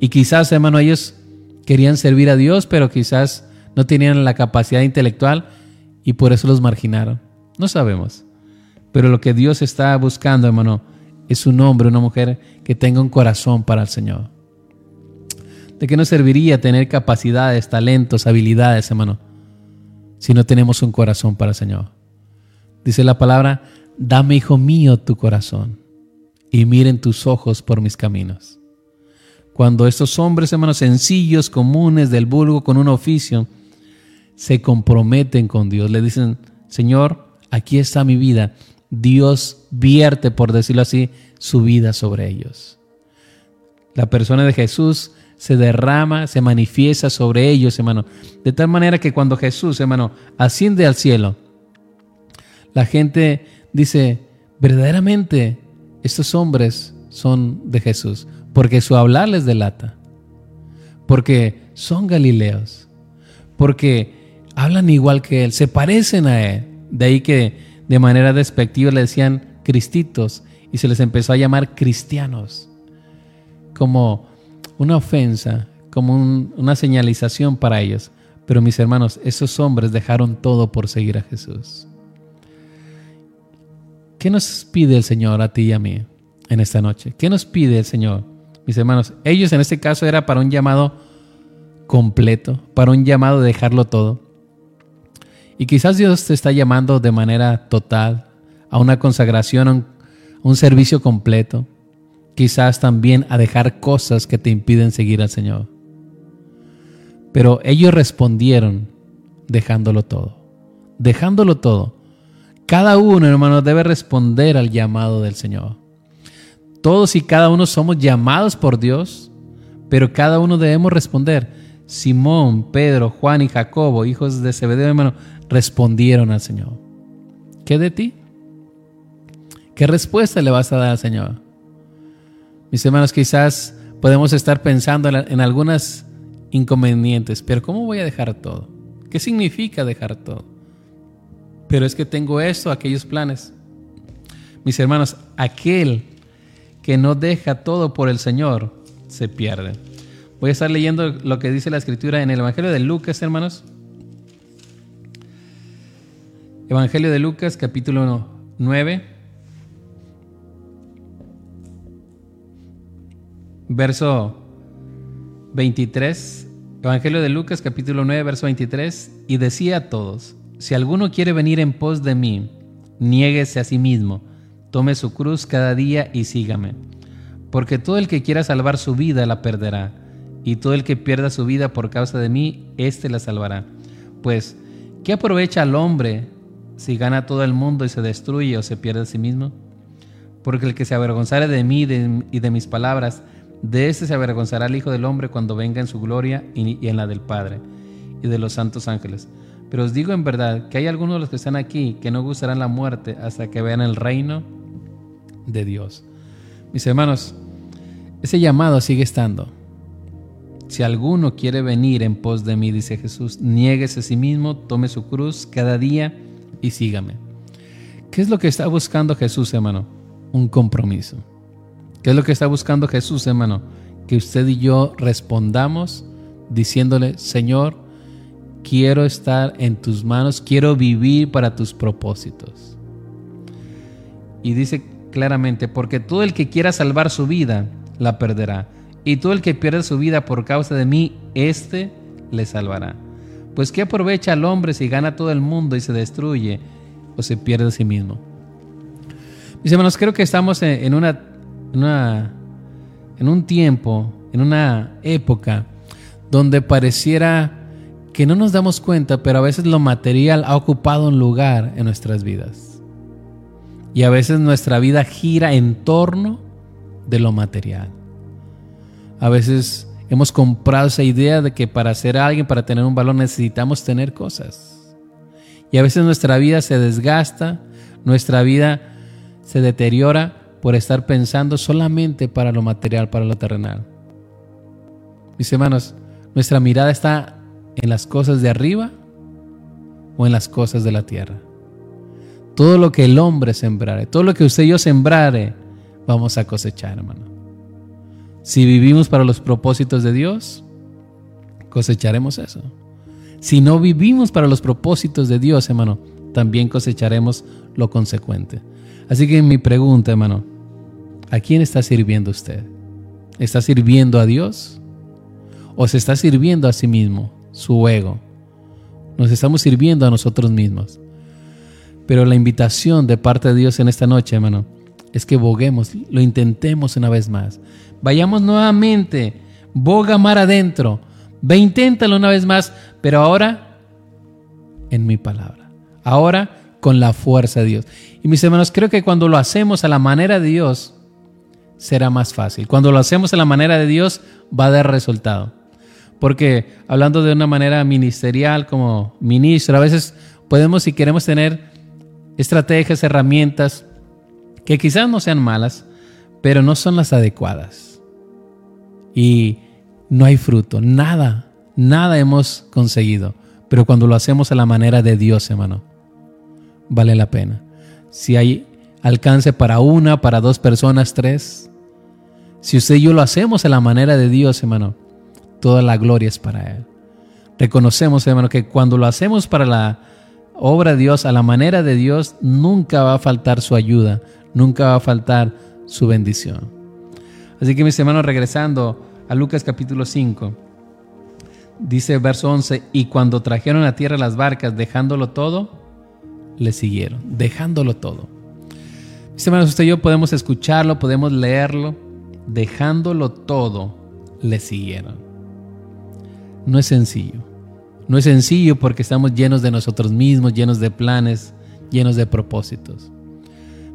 Y quizás, hermano, ellos querían servir a Dios, pero quizás no tenían la capacidad intelectual y por eso los marginaron. No sabemos. Pero lo que Dios está buscando, hermano, es un hombre, una mujer que tenga un corazón para el Señor. ¿De qué nos serviría tener capacidades, talentos, habilidades, hermano, si no tenemos un corazón para el Señor? Dice la palabra, dame, hijo mío, tu corazón y miren tus ojos por mis caminos. Cuando estos hombres, hermanos, sencillos, comunes, del vulgo, con un oficio, se comprometen con Dios, le dicen, Señor, aquí está mi vida. Dios vierte, por decirlo así, su vida sobre ellos. La persona de Jesús se derrama, se manifiesta sobre ellos, hermano. De tal manera que cuando Jesús, hermano, asciende al cielo, la gente dice, verdaderamente estos hombres son de Jesús, porque su hablar les delata, porque son galileos, porque hablan igual que Él, se parecen a Él. De ahí que de manera despectiva le decían cristitos y se les empezó a llamar cristianos, como una ofensa, como una señalización para ellos. Pero mis hermanos, esos hombres dejaron todo por seguir a Jesús. ¿Qué nos pide el Señor a ti y a mí en esta noche? ¿Qué nos pide el Señor? Mis hermanos, ellos en este caso era para un llamado completo, para un llamado de dejarlo todo. Y quizás Dios te está llamando de manera total a una consagración, a un, servicio completo. Quizás también a dejar cosas que te impiden seguir al Señor. Pero ellos respondieron dejándolo todo. Dejándolo todo. Cada uno, hermano, debe responder al llamado del Señor. Todos y cada uno somos llamados por Dios, pero cada uno debemos responder. Simón, Pedro, Juan y Jacobo, hijos de Zebedeo, hermano, respondieron al Señor. ¿Qué de ti? ¿Qué respuesta le vas a dar al Señor? Mis hermanos, quizás podemos estar pensando en algunas inconvenientes, pero ¿cómo voy a dejar todo? ¿Qué significa dejar todo? Pero es que tengo esto, aquellos planes. Mis hermanos, aquel que no deja todo por el Señor se pierde. Voy a estar leyendo lo que dice la escritura en el Evangelio de Lucas, hermanos. Evangelio de Lucas, capítulo 9, verso 23. Evangelio de Lucas, capítulo 9, verso 23. Y decía a todos, si alguno quiere venir en pos de mí, niéguese a sí mismo, tome su cruz cada día y sígame. Porque todo el que quiera salvar su vida la perderá, y todo el que pierda su vida por causa de mí, éste la salvará. Pues, ¿qué aprovecha al hombre si gana todo el mundo y se destruye o se pierde a sí mismo? porque el que se avergonzare de mí y de mis palabras, de este se avergonzará el Hijo del Hombre cuando venga en su gloria y en la del Padre y de los santos ángeles. Pero os digo en verdad que hay algunos de los que están aquí que no gustarán la muerte hasta que vean el reino de Dios. Mis hermanos, ese llamado sigue estando. Si alguno quiere venir en pos de mí, dice Jesús, niéguese a sí mismo, tome su cruz cada día y sígame. ¿Qué es lo que está buscando Jesús, hermano? Un compromiso. ¿Qué es lo que está buscando Jesús, hermano? Que usted y yo respondamos diciéndole, Señor, quiero estar en tus manos, quiero vivir para tus propósitos. Y dice claramente, porque todo el que quiera salvar su vida, la perderá y todo el que pierde su vida por causa de mí, éste le salvará. Pues ¿qué aprovecha al hombre si gana todo el mundo y se destruye o se pierde a sí mismo? Mis hermanos, creo que estamos en un tiempo, en una época donde pareciera que no nos damos cuenta, pero a veces lo material ha ocupado un lugar en nuestras vidas. Y a veces nuestra vida gira en torno de lo material. A veces hemos comprado esa idea de que para ser alguien, para tener un valor, necesitamos tener cosas. Y a veces nuestra vida se desgasta, nuestra vida se deteriora por estar pensando solamente para lo material, para lo terrenal. Mis hermanos, nuestra mirada está en las cosas de arriba o en las cosas de la tierra. Todo lo que el hombre sembrare, todo lo que usted y yo sembrare, vamos a cosechar, hermano. Si vivimos para los propósitos de Dios, cosecharemos eso. Si no vivimos para los propósitos de Dios, hermano, también cosecharemos lo consecuente. Así que mi pregunta, hermano, ¿a quién está sirviendo usted? ¿Está sirviendo a Dios? ¿O se está sirviendo a sí mismo, su ego? Nos estamos sirviendo a nosotros mismos. Pero la invitación de parte de Dios en esta noche, hermano, es que boguemos, lo intentemos una vez más. Vayamos nuevamente, boga mar adentro, ve inténtalo una vez más, pero ahora en mi palabra. Ahora con la fuerza de Dios. Y mis hermanos, creo que cuando lo hacemos a la manera de Dios, será más fácil. Cuando lo hacemos a la manera de Dios, va a dar resultado. Porque hablando de una manera ministerial como ministro, a veces podemos, si queremos tener estrategias, herramientas, que quizás no sean malas, pero no son las adecuadas. Y no hay fruto, nada, nada hemos conseguido. Pero cuando lo hacemos a la manera de Dios, hermano, vale la pena. Si hay alcance para una, para dos personas, tres, si usted y yo lo hacemos a la manera de Dios, hermano, toda la gloria es para Él. Reconocemos, hermano, que cuando lo hacemos para la obra Dios, a la manera de Dios, nunca va a faltar su ayuda, nunca va a faltar su bendición. Así que mis hermanos, regresando a Lucas capítulo 5, dice verso 11, y cuando trajeron a tierra las barcas, dejándolo todo, le siguieron, dejándolo todo. Mis hermanos, usted y yo podemos escucharlo, podemos leerlo, dejándolo todo, le siguieron. No es sencillo. No es sencillo porque estamos llenos de nosotros mismos, llenos de planes, llenos de propósitos.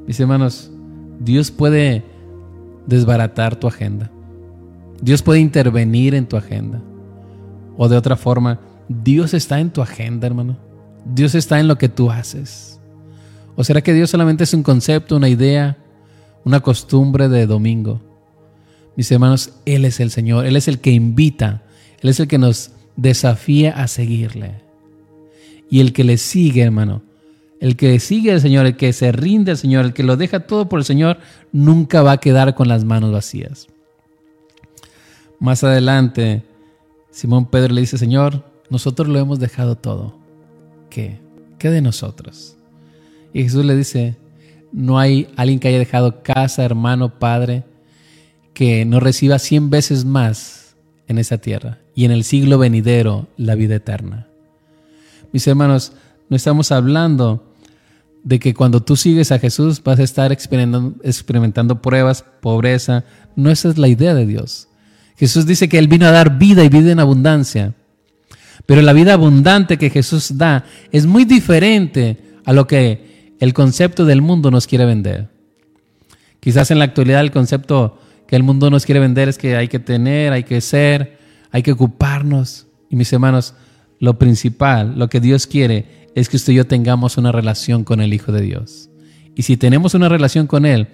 Mis hermanos, Dios puede desbaratar tu agenda. Dios puede intervenir en tu agenda. O de otra forma, Dios está en tu agenda, hermano. Dios está en lo que tú haces. ¿O será que Dios solamente es un concepto, una idea, una costumbre de domingo? Mis hermanos, Él es el Señor, Él es el que invita, Él es el que nos desafía a seguirle. Y el que le sigue, hermano, el que sigue al Señor, el que se rinde al Señor, el que lo deja todo por el Señor, nunca va a quedar con las manos vacías. Más adelante, Simón Pedro le dice, Señor, nosotros lo hemos dejado todo. ¿Qué? ¿Qué de nosotros? Y Jesús le dice, no hay alguien que haya dejado casa, hermano, padre, que no reciba cien veces más en esa tierra y en el siglo venidero la vida eterna. Mis hermanos, no estamos hablando de que cuando tú sigues a Jesús vas a estar experimentando, pruebas, pobreza. No esa es la idea de Dios. Jesús dice que Él vino a dar vida y vida en abundancia. Pero la vida abundante que Jesús da es muy diferente a lo que el concepto del mundo nos quiere vender. Quizás en la actualidad el concepto que el mundo nos quiere vender es que hay que tener, hay que ser, hay que ocuparnos. Y mis hermanos, lo principal, lo que Dios quiere es que usted y yo tengamos una relación con el Hijo de Dios. Y si tenemos una relación con Él,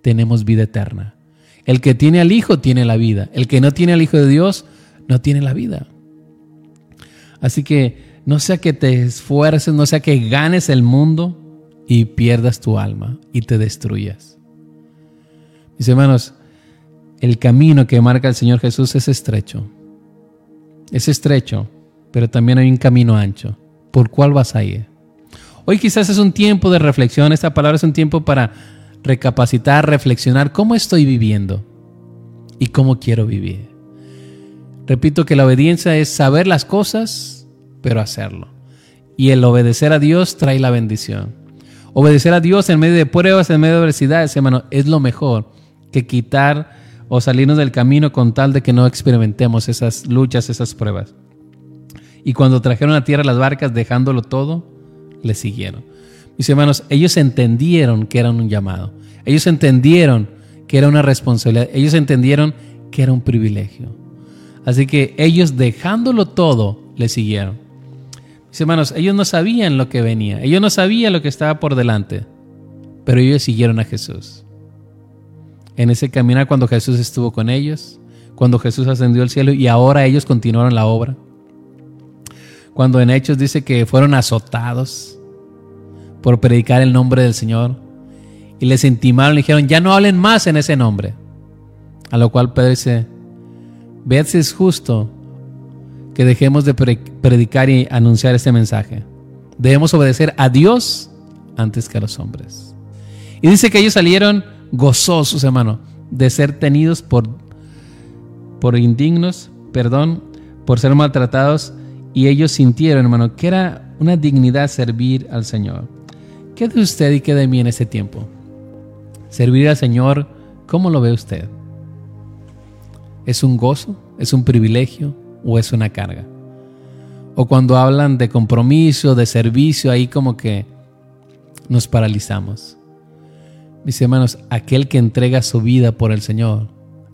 tenemos vida eterna. El que tiene al Hijo tiene la vida. El que no tiene al Hijo de Dios no tiene la vida. Así que no sea que te esfuerces, no sea que ganes el mundo y pierdas tu alma y te destruyas. Mis hermanos, el camino que marca el Señor Jesús es estrecho. Es estrecho, pero también hay un camino ancho. ¿Por cuál vas a ir? Hoy quizás es un tiempo de reflexión, esta palabra es un tiempo para recapacitar, reflexionar cómo estoy viviendo y cómo quiero vivir. Repito que la obediencia es saber las cosas, pero hacerlo. Y el obedecer a Dios trae la bendición. Obedecer a Dios en medio de pruebas, en medio de adversidades, hermano, es lo mejor que quitar o salirnos del camino con tal de que no experimentemos esas luchas, esas pruebas. Y cuando trajeron a tierra las barcas, dejándolo todo, le siguieron. Mis hermanos, ellos entendieron que era un llamado. Ellos entendieron que era una responsabilidad. Ellos entendieron que era un privilegio. Así que ellos dejándolo todo, le siguieron. Mis hermanos, ellos no sabían lo que venía. Ellos no sabían lo que estaba por delante. Pero ellos siguieron a Jesús en ese caminar cuando Jesús estuvo con ellos, cuando Jesús ascendió al cielo y ahora ellos continuaron la obra. Cuando en Hechos dice que fueron azotados por predicar el nombre del Señor y les intimaron, le dijeron, ya no hablen más en ese nombre. A lo cual Pedro dice, ved si es justo que dejemos de predicar y anunciar este mensaje. Debemos obedecer a Dios antes que a los hombres. Y dice que ellos salieron gozosos, hermano, de ser tenidos por, por indignos, perdón, por ser maltratados, y ellos sintieron, hermano, que era una dignidad servir al Señor. ¿Qué de usted y qué de mí en este tiempo? Servir al Señor, ¿cómo lo ve usted? ¿Es un gozo? ¿Es un privilegio? ¿O es una carga? O cuando hablan de compromiso, de servicio, ahí como que nos paralizamos. Mis hermanos, aquel que entrega su vida por el Señor,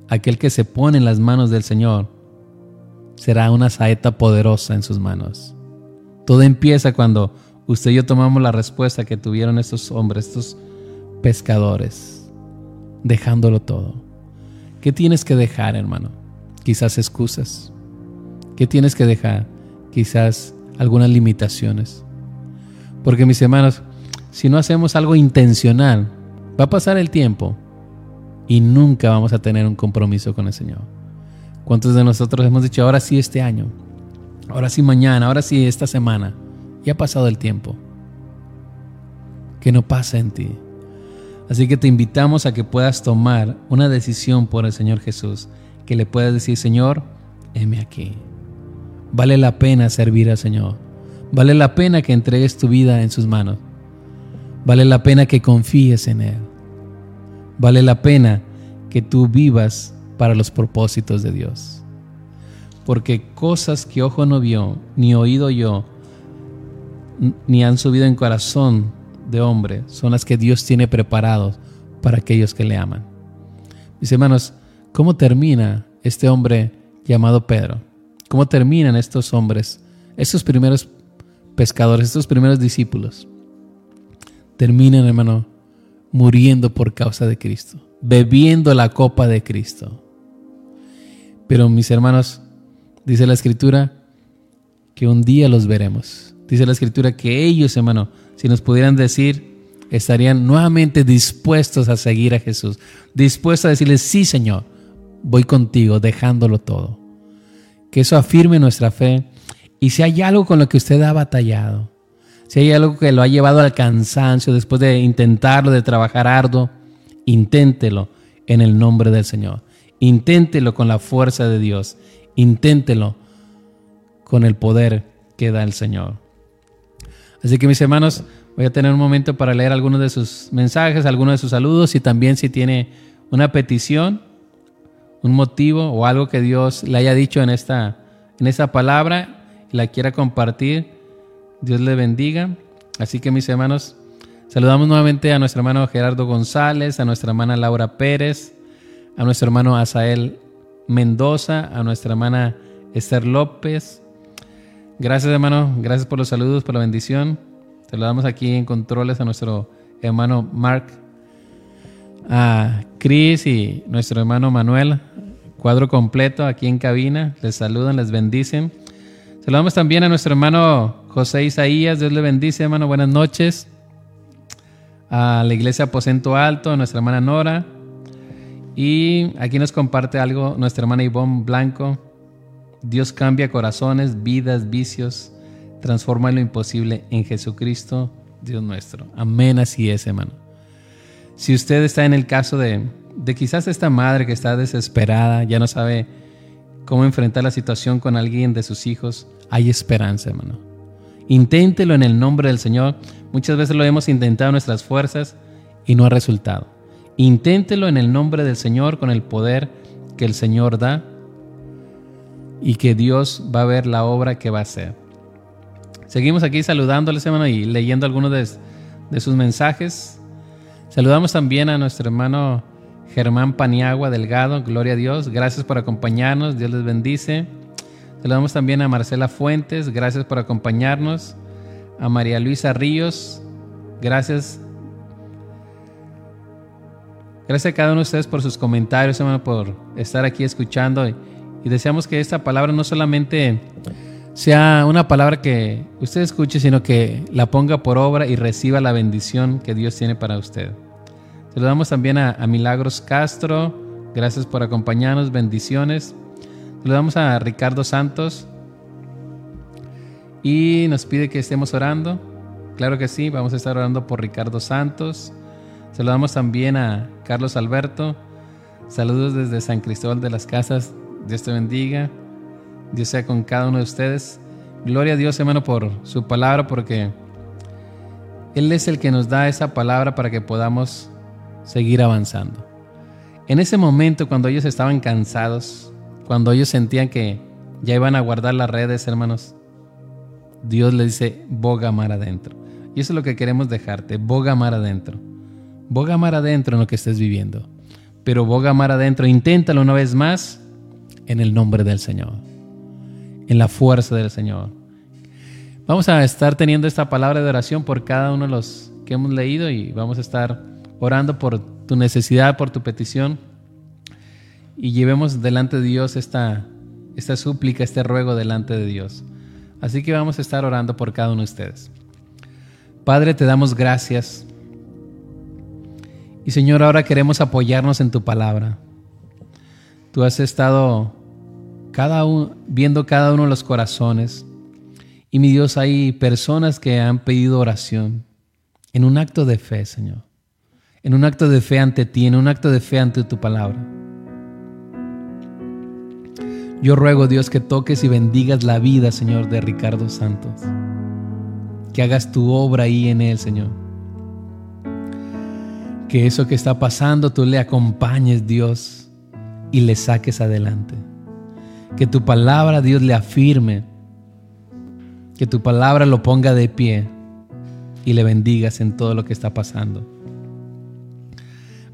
aquel que se pone en las manos del Señor, será una saeta poderosa en sus manos. Todo empieza cuando usted y yo tomamos la respuesta que tuvieron estos hombres, estos pescadores, dejándolo todo. ¿Qué tienes que dejar, hermano? Quizás excusas. ¿Qué tienes que dejar? Quizás algunas limitaciones. Porque mis hermanos, si no hacemos algo intencional, Va a pasar el tiempo y nunca vamos a tener un compromiso con el Señor. ¿Cuántos de nosotros hemos dicho, ahora sí este año, ahora sí mañana, ahora sí esta semana? Y ha pasado el tiempo. Que no pasa en ti. Así que te invitamos a que puedas tomar una decisión por el Señor Jesús, que le puedas decir, Señor, heme aquí. Vale la pena servir al Señor. Vale la pena que entregues tu vida en sus manos. Vale la pena que confíes en Él. Vale la pena que tú vivas para los propósitos de Dios. Porque cosas que ojo no vio, ni oído yo, ni han subido en corazón de hombre, son las que Dios tiene preparados para aquellos que le aman. Mis hermanos, ¿cómo termina este hombre llamado Pedro? ¿Cómo terminan estos hombres, estos primeros pescadores, estos primeros discípulos? Terminan, hermano, muriendo por causa de Cristo, bebiendo la copa de Cristo. Pero mis hermanos, dice la escritura que un día los veremos. Dice la escritura que ellos, hermano, si nos pudieran decir, estarían nuevamente dispuestos a seguir a Jesús, dispuestos a decirle, sí Señor, voy contigo, dejándolo todo. Que eso afirme nuestra fe. Y si hay algo con lo que usted ha batallado, si hay algo que lo ha llevado al cansancio después de intentarlo, de trabajar arduo, inténtelo en el nombre del Señor. Inténtelo con la fuerza de Dios. Inténtelo con el poder que da el Señor. Así que mis hermanos, voy a tener un momento para leer algunos de sus mensajes, algunos de sus saludos y también si tiene una petición, un motivo o algo que Dios le haya dicho en esta, en esta palabra y la quiera compartir Dios le bendiga. Así que mis hermanos, Saludamos nuevamente a nuestro hermano Gerardo González, a nuestra hermana Laura Pérez, a nuestro hermano Asael Mendoza, a nuestra hermana Esther López. Gracias hermano, gracias por los saludos, por la bendición. Saludamos aquí en controles a nuestro hermano Mark, a Chris y nuestro hermano Manuel, cuadro completo aquí en cabina. Les saludan, les bendicen. Saludamos también a nuestro hermano José Isaías, Dios le bendice hermano, buenas noches a la iglesia Aposento Alto, a nuestra hermana Nora. Y aquí nos comparte algo nuestra hermana Ivonne Blanco. Dios cambia corazones, vidas, vicios, transforma lo imposible en Jesucristo, Dios nuestro. Amén, así es, hermano. Si usted está en el caso de, de quizás esta madre que está desesperada, ya no sabe cómo enfrentar la situación con alguien de sus hijos, hay esperanza, hermano. Inténtelo en el nombre del Señor. Muchas veces lo hemos intentado en nuestras fuerzas y no ha resultado. Inténtelo en el nombre del Señor con el poder que el Señor da y que Dios va a ver la obra que va a hacer. Seguimos aquí saludándoles, hermano, y leyendo algunos de, de sus mensajes. Saludamos también a nuestro hermano Germán Paniagua Delgado, gloria a Dios. Gracias por acompañarnos, Dios les bendice. Saludamos también a Marcela Fuentes, gracias por acompañarnos. A María Luisa Ríos, gracias. Gracias a cada uno de ustedes por sus comentarios, hermano, por estar aquí escuchando. Y, deseamos que esta palabra no solamente sea una palabra que usted escuche, sino que la ponga por obra y reciba la bendición que Dios tiene para usted. Saludamos también a, a Milagros Castro, gracias por acompañarnos, bendiciones. Saludamos a Ricardo Santos y nos pide que estemos orando. Claro que sí, vamos a estar orando por Ricardo Santos. Saludamos también a Carlos Alberto. Saludos desde San Cristóbal de las Casas. Dios te bendiga. Dios sea con cada uno de ustedes. Gloria a Dios, hermano, por su palabra, porque Él es el que nos da esa palabra para que podamos seguir avanzando. En ese momento, cuando ellos estaban cansados, cuando ellos sentían que ya iban a guardar las redes, hermanos, Dios les dice, boga mar adentro. Y eso es lo que queremos dejarte, boga mar adentro. Boga mar adentro en lo que estés viviendo. Pero boga mar adentro, inténtalo una vez más en el nombre del Señor, en la fuerza del Señor. Vamos a estar teniendo esta palabra de oración por cada uno de los que hemos leído y vamos a estar orando por tu necesidad, por tu petición y llevemos delante de Dios esta, esta súplica, este ruego delante de Dios. Así que vamos a estar orando por cada uno de ustedes. Padre, te damos gracias. Y Señor, ahora queremos apoyarnos en tu palabra. Tú has estado cada viendo cada uno de los corazones. Y mi Dios, hay personas que han pedido oración en un acto de fe, Señor. En un acto de fe ante ti, en un acto de fe ante tu palabra. Yo ruego, Dios, que toques y bendigas la vida, Señor, de Ricardo Santos. Que hagas tu obra ahí en él, Señor. Que eso que está pasando tú le acompañes, Dios, y le saques adelante. Que tu palabra, Dios, le afirme. Que tu palabra lo ponga de pie y le bendigas en todo lo que está pasando.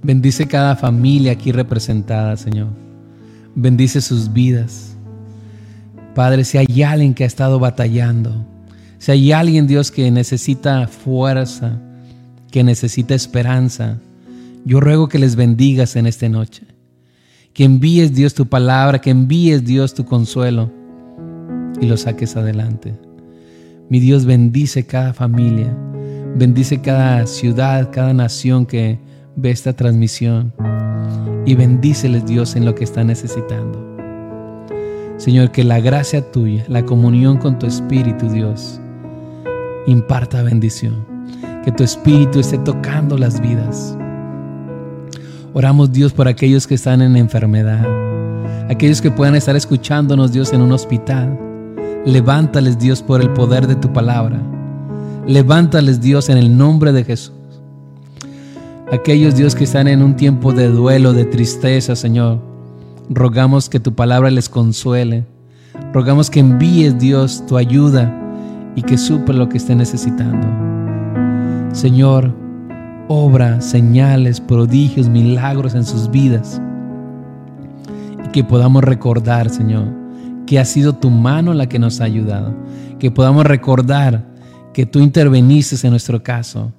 Bendice cada familia aquí representada, Señor bendice sus vidas. Padre, si hay alguien que ha estado batallando, si hay alguien, Dios, que necesita fuerza, que necesita esperanza, yo ruego que les bendigas en esta noche. Que envíes, Dios, tu palabra, que envíes, Dios, tu consuelo y lo saques adelante. Mi Dios bendice cada familia, bendice cada ciudad, cada nación que ve esta transmisión y bendíceles Dios en lo que está necesitando. Señor, que la gracia tuya, la comunión con tu Espíritu Dios, imparta bendición. Que tu Espíritu esté tocando las vidas. Oramos Dios por aquellos que están en enfermedad, aquellos que puedan estar escuchándonos Dios en un hospital. Levántales Dios por el poder de tu palabra. Levántales Dios en el nombre de Jesús aquellos Dios que están en un tiempo de duelo, de tristeza, Señor. Rogamos que tu palabra les consuele. Rogamos que envíes Dios tu ayuda y que supra lo que esté necesitando. Señor, obra señales, prodigios, milagros en sus vidas. Y que podamos recordar, Señor, que ha sido tu mano la que nos ha ayudado. Que podamos recordar que tú interveniste en nuestro caso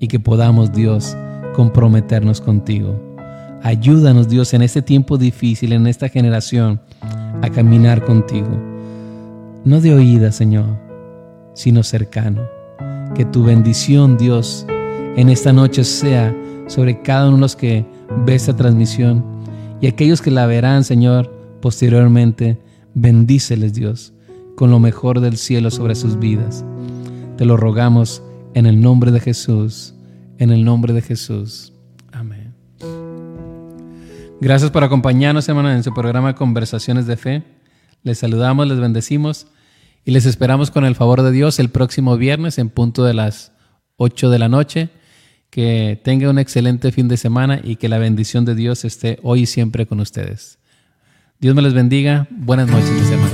y que podamos, Dios, comprometernos contigo. Ayúdanos, Dios, en este tiempo difícil, en esta generación, a caminar contigo. No de oída, Señor, sino cercano. Que tu bendición, Dios, en esta noche sea sobre cada uno de los que ve esta transmisión y aquellos que la verán, Señor, posteriormente. Bendíceles, Dios, con lo mejor del cielo sobre sus vidas. Te lo rogamos en el nombre de Jesús, en el nombre de Jesús. Amén. Gracias por acompañarnos, hermano, en su programa Conversaciones de Fe. Les saludamos, les bendecimos y les esperamos con el favor de Dios el próximo viernes en punto de las 8 de la noche. Que tenga un excelente fin de semana y que la bendición de Dios esté hoy y siempre con ustedes. Dios me les bendiga. Buenas noches, mis hermanos.